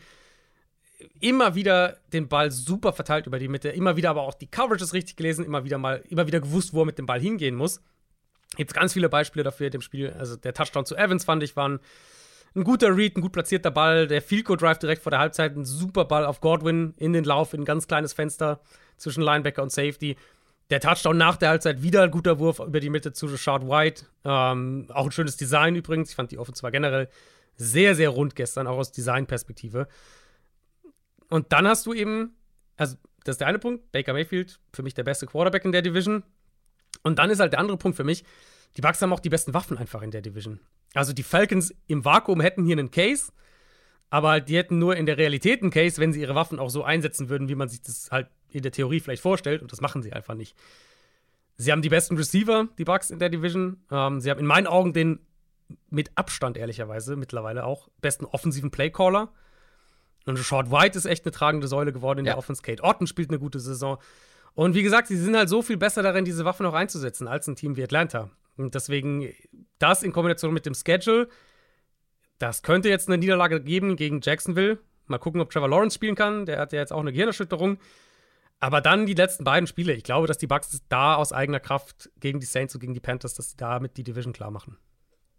Immer wieder den Ball super verteilt über die Mitte, immer wieder aber auch die Coverages richtig gelesen, immer wieder mal, immer wieder gewusst, wo er mit dem Ball hingehen muss. Gibt ganz viele Beispiele dafür in dem Spiel. Also der Touchdown zu Evans fand ich war ein, ein guter Read, ein gut platzierter Ball. Der Field Goal Drive direkt vor der Halbzeit, ein super Ball auf Godwin in den Lauf, in ein ganz kleines Fenster zwischen Linebacker und Safety. Der Touchdown nach der Halbzeit wieder ein guter Wurf über die Mitte zu Rashad White. Ähm, auch ein schönes Design übrigens. Ich fand die Offense war generell sehr, sehr rund gestern, auch aus Designperspektive. Und dann hast du eben, also das ist der eine Punkt, Baker Mayfield, für mich der beste Quarterback in der Division. Und dann ist halt der andere Punkt für mich, die Bucks haben auch die besten Waffen einfach in der Division. Also die Falcons im Vakuum hätten hier einen Case, aber halt die hätten nur in der Realität einen Case, wenn sie ihre Waffen auch so einsetzen würden, wie man sich das halt in der Theorie vielleicht vorstellt. Und das machen sie einfach nicht. Sie haben die besten Receiver, die Bucks in der Division. Ähm, sie haben in meinen Augen den mit Abstand, ehrlicherweise, mittlerweile auch besten offensiven Playcaller. Und Short White ist echt eine tragende Säule geworden in ja. der Offense. Kate Orton spielt eine gute Saison. Und wie gesagt, sie sind halt so viel besser darin, diese Waffen auch einzusetzen, als ein Team wie Atlanta. Und deswegen, das in Kombination mit dem Schedule, das könnte jetzt eine Niederlage geben gegen Jacksonville. Mal gucken, ob Trevor Lawrence spielen kann. Der hat ja jetzt auch eine Gehirnerschütterung. Aber dann die letzten beiden Spiele. Ich glaube, dass die Bucks da aus eigener Kraft gegen die Saints und gegen die Panthers, dass sie damit die Division klar machen.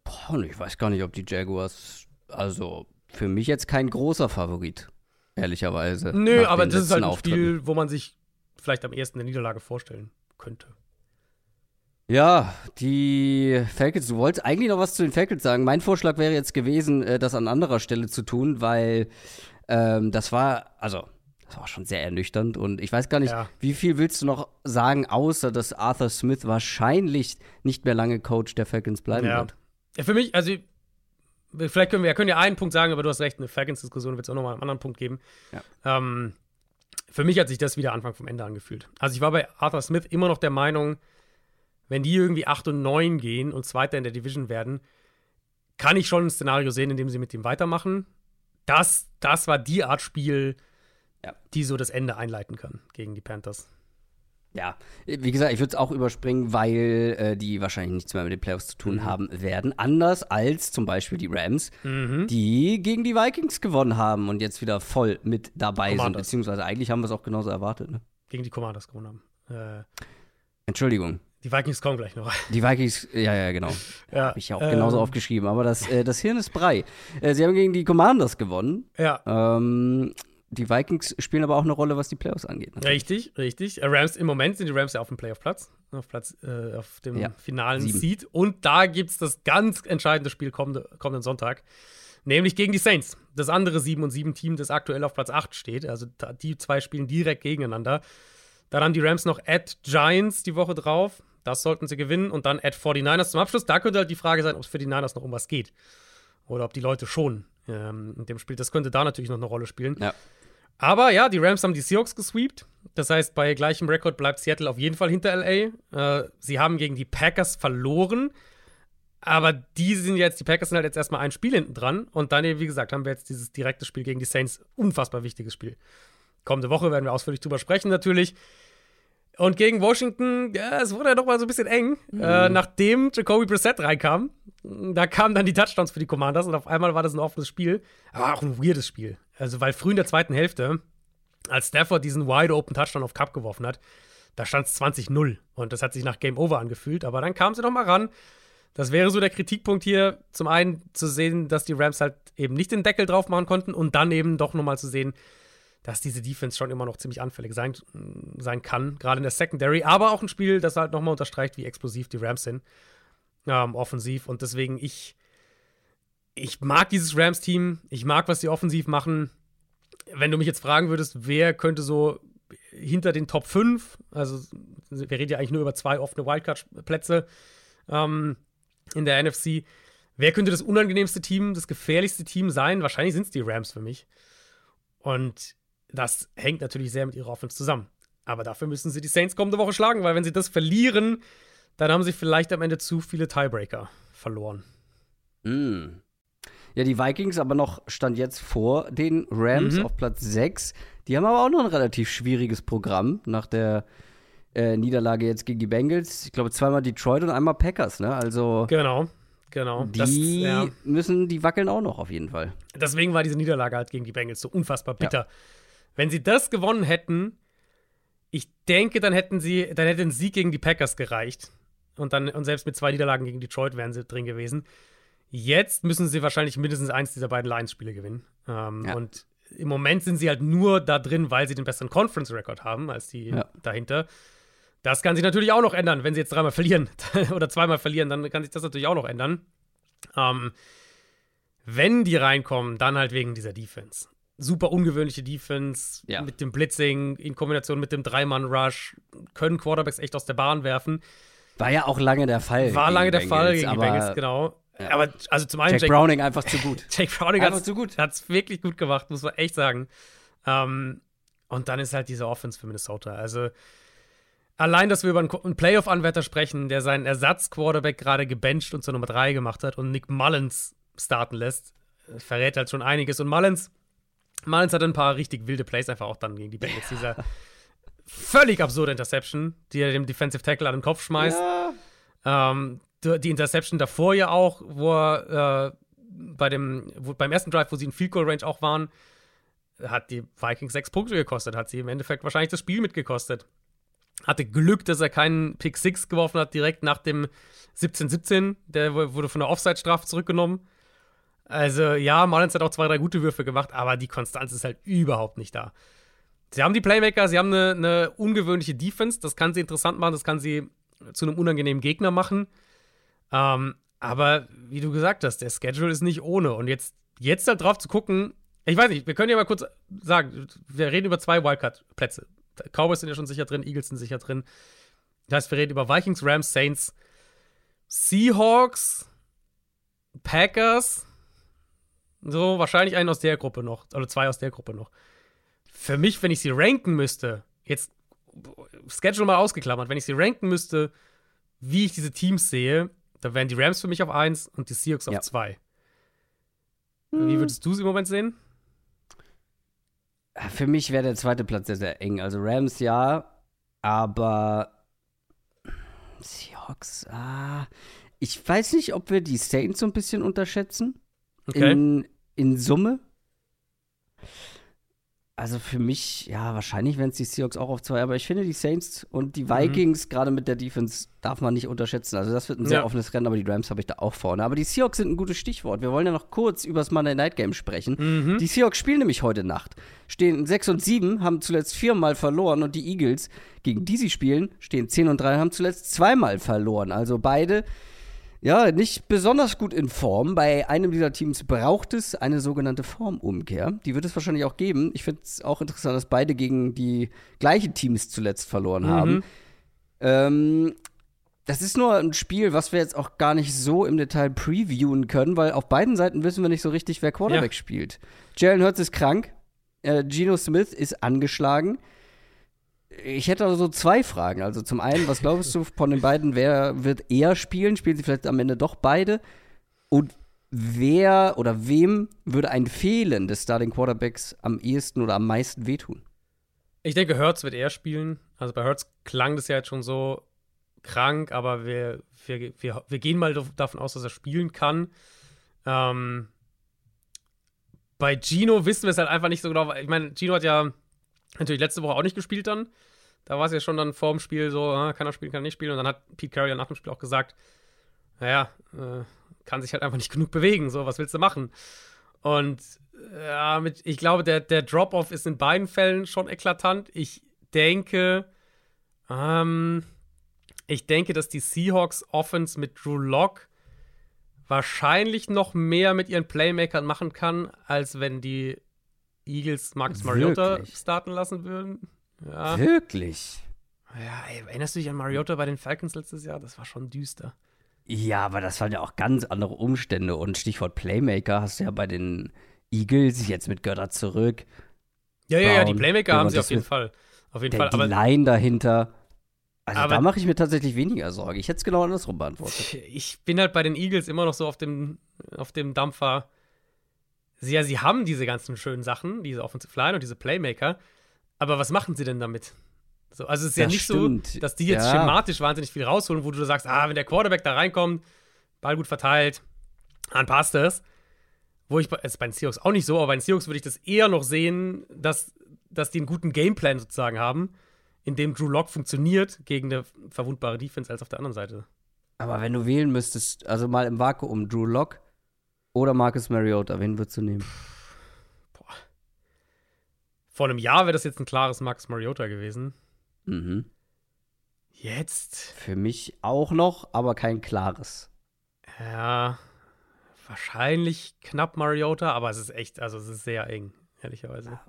Boah, und ich weiß gar nicht, ob die Jaguars, also für mich jetzt kein großer Favorit, ehrlicherweise. Nö, aber das ist halt ein Spiel, wo man sich vielleicht am ehesten eine Niederlage vorstellen könnte. Ja, die Falcons, du wolltest eigentlich noch was zu den Falcons sagen. Mein Vorschlag wäre jetzt gewesen, äh, das an anderer Stelle zu tun, weil ähm, das war, also, das war schon sehr ernüchternd und ich weiß gar nicht, ja. wie viel willst du noch sagen, außer dass Arthur Smith wahrscheinlich nicht mehr lange Coach der Falcons bleiben ja. wird. Ja, für mich, also vielleicht können wir, können ja einen Punkt sagen, aber du hast recht, eine Falcons-Diskussion wird es auch nochmal einen anderen Punkt geben. Ja. Ähm, für mich hat sich das wieder Anfang vom Ende angefühlt. Also ich war bei Arthur Smith immer noch der Meinung, wenn die irgendwie 8 und 9 gehen und Zweiter in der Division werden, kann ich schon ein Szenario sehen, in dem sie mit ihm weitermachen. Das, das war die Art Spiel, ja. die so das Ende einleiten kann gegen die Panthers. Ja, wie gesagt, ich würde es auch überspringen, weil äh, die wahrscheinlich nichts mehr mit den Playoffs zu tun mhm. haben werden. Anders als zum Beispiel die Rams, mhm. die gegen die Vikings gewonnen haben und jetzt wieder voll mit dabei Commanders. sind. Beziehungsweise eigentlich haben wir es auch genauso erwartet. Ne? Gegen die Commanders gewonnen haben. Äh, Entschuldigung. Die Vikings kommen gleich noch. Die Vikings, ja, ja, genau. ja, Habe ich ja auch ähm, genauso aufgeschrieben. Aber das, äh, das Hirn ist Brei. Äh, sie haben gegen die Commanders gewonnen. Ja. Ähm, die Vikings spielen aber auch eine Rolle, was die Playoffs angeht. Natürlich. Richtig, richtig. Äh, Rams, im Moment sind die Rams ja auf dem Playoff-Platz. Auf Platz, äh, auf dem ja, finalen sieben. Seed. Und da gibt es das ganz entscheidende Spiel kommende, kommenden Sonntag. Nämlich gegen die Saints. Das andere 7 und 7 Team, das aktuell auf Platz 8 steht. Also die zwei spielen direkt gegeneinander. Dann haben die Rams noch at Giants die Woche drauf. Das sollten sie gewinnen. Und dann at 49ers zum Abschluss. Da könnte halt die Frage sein, ob es für die Niners noch um was geht. Oder ob die Leute schon ähm, in dem Spiel. Das könnte da natürlich noch eine Rolle spielen. Ja. Aber ja, die Rams haben die Seahawks gesweept. Das heißt, bei gleichem Rekord bleibt Seattle auf jeden Fall hinter LA. Äh, sie haben gegen die Packers verloren. Aber die sind jetzt, die Packers sind halt jetzt erstmal ein Spiel hinten dran. Und dann, wie gesagt, haben wir jetzt dieses direkte Spiel gegen die Saints. Unfassbar wichtiges Spiel. Kommende Woche werden wir ausführlich drüber sprechen, natürlich. Und gegen Washington, ja, es wurde ja doch mal so ein bisschen eng. Mhm. Äh, nachdem Jacoby Brissett reinkam, da kamen dann die Touchdowns für die Commanders und auf einmal war das ein offenes Spiel. Aber auch ein weirdes Spiel. Also, weil früh in der zweiten Hälfte, als Stafford diesen wide open Touchdown auf Cup geworfen hat, da stand es 20-0 und das hat sich nach Game Over angefühlt. Aber dann kam sie noch mal ran. Das wäre so der Kritikpunkt hier. Zum einen zu sehen, dass die Rams halt eben nicht den Deckel drauf machen konnten und dann eben doch nochmal zu sehen, dass diese Defense schon immer noch ziemlich anfällig sein, sein kann, gerade in der Secondary, aber auch ein Spiel, das halt nochmal unterstreicht, wie explosiv die Rams sind, ähm, offensiv. Und deswegen, ich, ich mag dieses Rams-Team, ich mag, was sie offensiv machen. Wenn du mich jetzt fragen würdest, wer könnte so hinter den Top 5, also wir reden ja eigentlich nur über zwei offene Wildcard-Plätze ähm, in der NFC, wer könnte das unangenehmste Team, das gefährlichste Team sein? Wahrscheinlich sind es die Rams für mich. Und das hängt natürlich sehr mit ihrer Offense zusammen. Aber dafür müssen sie die Saints kommende Woche schlagen, weil wenn sie das verlieren, dann haben sie vielleicht am Ende zu viele Tiebreaker verloren. Mm. Ja, die Vikings aber noch stand jetzt vor den Rams Mhm. auf Platz 6. Die haben aber auch noch ein relativ schwieriges Programm nach der äh, Niederlage jetzt gegen die Bengals. Ich glaube, zweimal Detroit und einmal Packers, ne? Also Genau, genau. die Das, ja. müssen, die wackeln auch noch auf jeden Fall. Deswegen war diese Niederlage halt gegen die Bengals so unfassbar bitter. Wenn sie das gewonnen hätten, ich denke, dann hätten sie, dann hätte ein Sieg gegen die Packers gereicht. Und dann, und selbst mit zwei Niederlagen gegen Detroit wären sie drin gewesen. Jetzt müssen sie wahrscheinlich mindestens eins dieser beiden Lions-Spiele gewinnen. Ähm, Ja. Und im Moment sind sie halt nur da drin, weil sie den besseren Conference-Record haben als die Ja. dahinter. Das kann sich natürlich auch noch ändern, wenn sie jetzt dreimal verlieren oder zweimal verlieren, dann kann sich das natürlich auch noch ändern. Ähm, wenn die reinkommen, dann halt wegen dieser Defense. Super ungewöhnliche Defense Ja. mit dem Blitzing in Kombination mit dem Dreimann-Rush, können Quarterbacks echt aus der Bahn werfen. War ja auch lange der Fall. War lange der Bengals, Fall gegen die aber Bengals, genau. Aber also zum einen Jack Jake, Browning einfach zu gut. Jake Browning Einfach zu gut. hat's wirklich gut gemacht, muss man echt sagen. Ähm, und dann ist halt diese Offense für Minnesota. Also allein, dass wir über einen, einen Playoff-Anwärter sprechen, der seinen Ersatz-Quarterback gerade gebencht und zur Nummer 3 gemacht hat und Nick Mullins starten lässt, verrät halt schon einiges. Und Mullins, Mullins hat ein paar richtig wilde Plays einfach auch dann gegen die Bengals. Dieser völlig absurde Interception, die er dem Defensive Tackle an den Kopf schmeißt. Ähm, die Interception davor ja auch, wo er äh, bei dem, wo, beim ersten Drive, wo sie in Field Goal Range auch waren, hat die Vikings sechs Punkte gekostet, hat sie im Endeffekt wahrscheinlich das Spiel mitgekostet. Hatte Glück, dass er keinen Pick 6 geworfen hat, direkt nach dem 17-17. Der wu- wurde von der Offside-Strafe zurückgenommen. Also, ja, Mullins hat auch zwei, drei gute Würfe gemacht, aber die Konstanz ist halt überhaupt nicht da. Sie haben die Playmaker, sie haben eine, eine ungewöhnliche Defense, das kann sie interessant machen, das kann sie zu einem unangenehmen Gegner machen. Ähm, aber wie du gesagt hast, der Schedule ist nicht ohne. Und jetzt, jetzt halt drauf zu gucken, ich weiß nicht, wir können ja mal kurz sagen, wir reden über zwei Wildcard-Plätze. Cowboys sind ja schon sicher drin, Eagles sind sicher drin. Das heißt, wir reden über Vikings, Rams, Saints, Seahawks, Packers. So, wahrscheinlich einen aus der Gruppe noch, oder zwei aus der Gruppe noch. Für mich, wenn ich sie ranken müsste, jetzt Schedule mal ausgeklammert, wenn ich sie ranken müsste, wie ich diese Teams sehe, da wären die Rams für mich auf 1 und die Seahawks Ja. auf 2. Wie würdest du sie im Moment sehen? Für mich wäre der zweite Platz sehr, sehr eng. Also Rams ja, aber Seahawks, ah. Ich weiß nicht, ob wir die Saints so ein bisschen unterschätzen. Okay. In, in Summe. Also für mich, ja, wahrscheinlich wären es die Seahawks auch auf zwei, aber ich finde die Saints und Mhm. die Vikings, gerade mit der Defense, darf man nicht unterschätzen. Also das wird ein sehr Ja. offenes Rennen, aber die Rams habe ich da auch vorne. Aber die Seahawks sind ein gutes Stichwort. Wir wollen ja noch kurz über das Monday Night Game sprechen. Mhm. Die Seahawks spielen nämlich heute Nacht. Stehen 6 und 7, haben zuletzt viermal verloren und die Eagles, gegen die sie spielen, stehen 10 und 3, haben zuletzt zweimal verloren. Also beide, ja, nicht besonders gut in Form. Bei einem dieser Teams braucht es eine sogenannte Formumkehr. Die wird es wahrscheinlich auch geben. Ich finde es auch interessant, dass beide gegen die gleichen Teams zuletzt verloren haben. Ähm, das ist nur ein Spiel, was wir jetzt auch gar nicht so im Detail previewen können, weil auf beiden Seiten wissen wir nicht so richtig, wer Quarterback Ja. spielt. Jalen Hurts ist krank, äh, Geno Smith ist angeschlagen. Ich hätte also so zwei Fragen. Also zum einen, was glaubst du von den beiden, wer wird eher spielen? Spielen sie vielleicht am Ende doch beide? Und wer oder wem würde ein Fehlen des Starting Quarterbacks am ehesten oder am meisten wehtun? Ich denke, Hertz wird eher spielen. Also bei Hertz klang das ja jetzt schon so krank, aber wir, wir, wir, wir gehen mal dav- davon aus, dass er spielen kann. Ähm, bei Gino wissen wir es halt einfach nicht so genau. Ich meine, Gino hat ja natürlich letzte Woche auch nicht gespielt dann. Da war es ja schon dann vor dem Spiel so, ah, kann er spielen, kann er nicht spielen. Und dann hat Pete Carroll nach dem Spiel auch gesagt, naja, äh, kann sich halt einfach nicht genug bewegen. So, was willst du machen? Und ja, mit, ich glaube, der, der Drop-Off ist in beiden Fällen schon eklatant. Ich denke, ähm, ich denke, dass die Seahawks Offense mit Drew Lock wahrscheinlich noch mehr mit ihren Playmakern machen kann, als wenn die Eagles Marcus Mariota starten lassen würden. Ja. Wirklich? ja, ey, erinnerst du dich an Mariota bei den Falcons letztes Jahr? Das war schon düster. Ja, aber das waren ja auch ganz andere Umstände. Und Stichwort Playmaker hast du ja bei den Eagles jetzt mit Götter zurück. Ja, ja, ja, die Playmaker haben sie auf jeden. Fall. Auf jeden Der, Fall. die Aber Line dahinter. Also Aber- da mache ich mir tatsächlich weniger Sorge. Ich hätte es genau andersrum beantwortet. ich bin halt bei den Eagles immer noch so auf dem, auf dem Dampfer. Sie, ja, sie haben diese ganzen schönen Sachen, diese Offensive Line und diese Playmaker, aber was machen sie denn damit? So, also es ist ja Das nicht stimmt. so, dass die jetzt Ja. schematisch wahnsinnig viel rausholen, wo du sagst, ah, wenn der Quarterback da reinkommt, Ball gut verteilt, dann passt das. Wo ich bei, ist bei den Seahawks auch nicht so, aber bei den Seahawks würde ich das eher noch sehen, dass, dass die einen guten Gameplan sozusagen haben, in dem Drew Lock funktioniert gegen eine verwundbare Defense als auf der anderen Seite. Aber wenn du wählen müsstest, also mal im Vakuum, Drew Lock oder Marcus Mariota, wen würdest du nehmen? Vor einem Jahr wäre das jetzt ein klares Max Mariota gewesen. Mhm. Jetzt, Für mich auch noch, aber kein klares. ja, wahrscheinlich knapp Mariota, aber es ist echt, also es ist sehr eng, ehrlicherweise.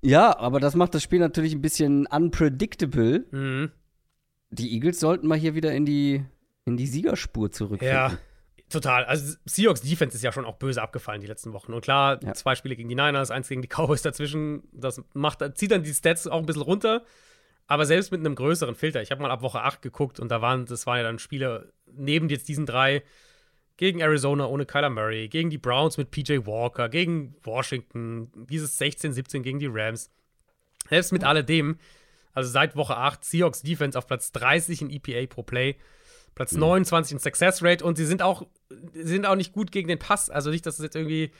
Ja, aber das macht das Spiel natürlich ein bisschen unpredictable. Mhm. Die Eagles sollten mal hier wieder in die, in die Siegerspur zurückfinden. Ja, total. Also Seahawks Defense ist ja schon auch böse abgefallen die letzten Wochen. Und klar, Ja. zwei Spiele gegen die Niners, eins gegen die Cowboys dazwischen, das macht, zieht dann die Stats auch ein bisschen runter. Aber selbst mit einem größeren Filter, ich habe mal ab Woche 8 geguckt und da waren, das waren ja dann Spiele neben jetzt diesen drei gegen Arizona ohne Kyler Murray, gegen die Browns mit PJ Walker, gegen Washington, dieses 16-17 gegen die Rams. Selbst mit alledem, also seit Woche 8, Seahawks Defense auf Platz 30 in EPA pro Play, Platz 29 in Success Rate und sie sind auch, sind auch nicht gut gegen den Pass. Also nicht, dass es jetzt irgendwie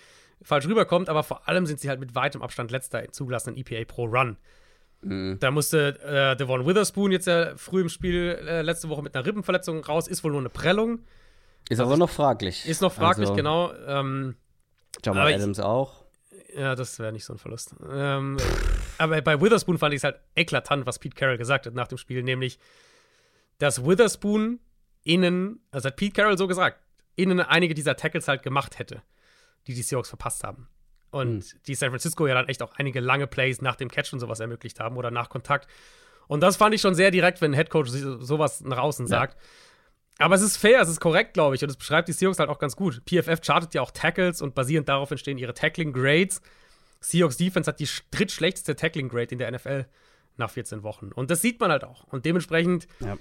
falsch rüberkommt, aber vor allem sind sie halt mit weitem Abstand letzter in zugelassenen EPA pro Run. Da musste äh, Devon Witherspoon jetzt ja früh im Spiel äh, letzte Woche mit einer Rippenverletzung raus, ist wohl nur eine Prellung. Ist aber noch fraglich. Ist noch fraglich, also, genau. Ähm, Jamal Aber ich- Adams auch. ja, das wäre nicht so ein Verlust. Ähm, aber bei Witherspoon fand ich es halt eklatant, was Pete Carroll gesagt hat nach dem Spiel, nämlich, dass Witherspoon innen, also hat Pete Carroll so gesagt, innen einige dieser Tackles halt gemacht hätte, die die Seahawks verpasst haben. Und die San Francisco ja dann echt auch einige lange Plays nach dem Catch und sowas ermöglicht haben oder nach Kontakt. Und das fand ich schon sehr direkt, wenn ein Headcoach so- sowas nach außen sagt. Aber es ist fair, es ist korrekt, glaube ich. Und es beschreibt die Seahawks halt auch ganz gut. PFF chartet ja auch Tackles und basierend darauf entstehen ihre Tackling-Grades. Seahawks Defense hat die sch- drittschlechteste Tackling-Grade in der NFL nach 14 Wochen. Und das sieht man halt auch. Und dementsprechend Ja.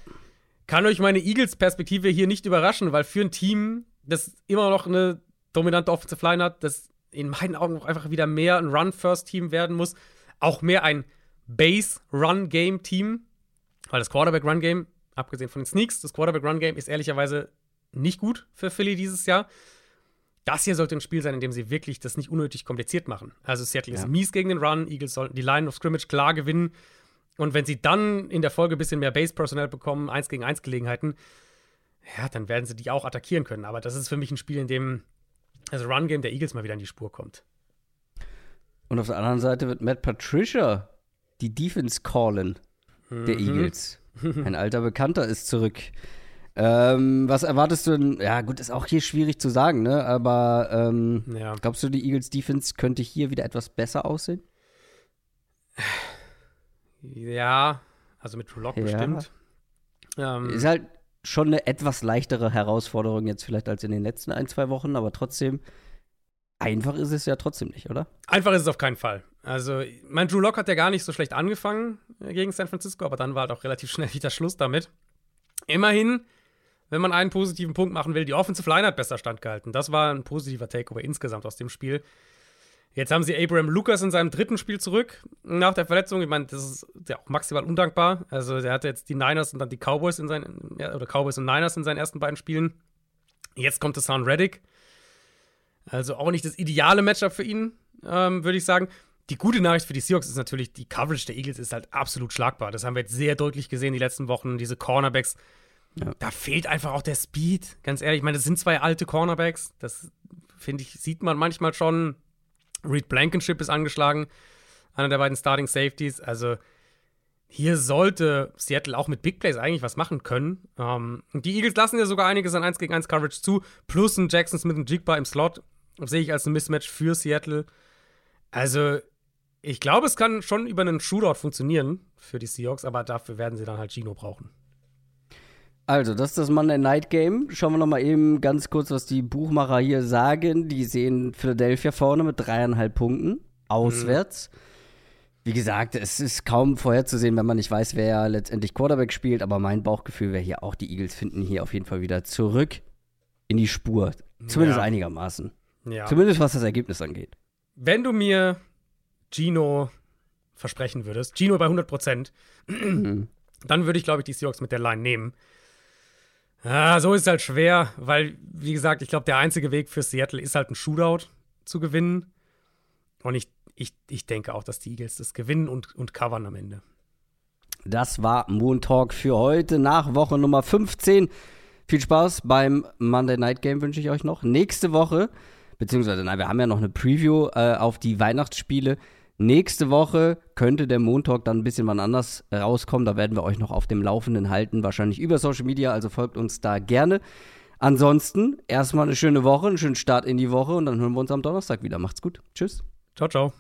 Kann euch meine Eagles-Perspektive hier nicht überraschen, weil für ein Team, das immer noch eine dominante Offensive Line hat, das in meinen Augen auch einfach wieder mehr ein Run-First-Team werden muss, auch mehr ein Base-Run-Game-Team, weil das Quarterback-Run-Game, abgesehen von den Sneaks, das Quarterback-Run-Game ist ehrlicherweise nicht gut für Philly dieses Jahr. Das hier sollte ein Spiel sein, in dem sie wirklich das nicht unnötig kompliziert machen. Also Seattle ist Ja. mies gegen den Run, Eagles sollten die Line of Scrimmage klar gewinnen. Und wenn sie dann in der Folge ein bisschen mehr Base-Personal bekommen, 1 gegen 1 Gelegenheiten, ja, dann werden sie die auch attackieren können. Aber das ist für mich ein Spiel, in dem das Run-Game der Eagles mal wieder in die Spur kommt. Und auf der anderen Seite wird Matt Patricia die Defense callen der Mhm. Eagles. Ein alter Bekannter ist zurück. Ähm, was erwartest du denn? Ja, gut, ist auch hier schwierig zu sagen, ne? Aber ähm, Ja. glaubst du, die Eagles Defense könnte hier wieder etwas besser aussehen? Ja, also mit Drew Lock Ja. bestimmt. Ähm, Ist halt schon eine etwas leichtere Herausforderung jetzt vielleicht als in den letzten ein, zwei Wochen, aber trotzdem, einfach ist es ja trotzdem nicht, oder? Einfach ist es auf keinen Fall. Also, mein Drew Lock hat ja gar nicht so schlecht angefangen äh, gegen San Francisco, aber dann war halt auch relativ schnell wieder Schluss damit. Immerhin, wenn man einen positiven Punkt machen will, die Offensive Line hat besser standgehalten. Das war ein positiver Takeaway insgesamt aus dem Spiel. Jetzt haben sie Abraham Lucas in seinem dritten Spiel zurück nach der Verletzung. Ich meine, das ist ja auch maximal undankbar. Also, er hatte jetzt die Niners und dann die Cowboys in seinen, ja, oder Cowboys und Niners in seinen ersten beiden Spielen. Jetzt kommt Hassan Reddick. Also auch nicht das ideale Matchup für ihn, ähm, würde ich sagen. Die gute Nachricht für die Seahawks ist natürlich, die Coverage der Eagles ist halt absolut schlagbar. Das haben wir jetzt sehr deutlich gesehen die letzten Wochen. Diese Cornerbacks, Ja. da fehlt einfach auch der Speed. Ganz ehrlich, ich meine, das sind zwei alte Cornerbacks. Das, finde ich, sieht man manchmal schon. Reed Blankenship ist angeschlagen, einer der beiden Starting Safeties. Also hier sollte Seattle auch mit Big Plays eigentlich was machen können. Ähm, die Eagles lassen ja sogar einiges an 1 gegen 1 Coverage zu, plus ein Jackson Smith und Jigba im Slot. Sehe ich als ein Mismatch für Seattle. Also, ich glaube, es kann schon über einen Shootout funktionieren für die Seahawks, aber dafür werden sie dann halt Gino brauchen. Also, das ist das Monday Night Game. Schauen wir noch mal eben ganz kurz, was die Buchmacher hier sagen. Die sehen Philadelphia vorne mit dreieinhalb Punkten, auswärts. Wie gesagt, es ist kaum vorherzusehen, wenn man nicht weiß, wer letztendlich Quarterback spielt. Aber mein Bauchgefühl wäre hier auch, die Eagles finden hier auf jeden Fall wieder zurück in die Spur. Zumindest Ja. einigermaßen. Ja. Zumindest was das Ergebnis angeht. Wenn du mir Gino versprechen würdest, Gino bei 100 Prozent, Mhm. dann würde ich, glaube ich, die Seahawks mit der Line nehmen. Ah, so ist es halt schwer, weil, wie gesagt, ich glaube, der einzige Weg für Seattle ist halt ein Shootout zu gewinnen. Und ich, ich, ich denke auch, dass die Eagles das gewinnen und, und covern am Ende. Das war Moon Talk für heute nach Woche Nummer 15. Viel Spaß beim Monday Night Game wünsche ich euch noch. Nächste Woche, beziehungsweise, nein, wir haben ja noch eine Preview äh, auf die Weihnachtsspiele. Nächste Woche könnte der Montalk dann ein bisschen wann anders rauskommen. Da werden wir euch noch auf dem Laufenden halten, wahrscheinlich über Social Media, also folgt uns da gerne. Ansonsten erstmal eine schöne Woche, einen schönen Start in die Woche und dann hören wir uns am Donnerstag wieder. Macht's gut. Tschüss. Ciao, ciao.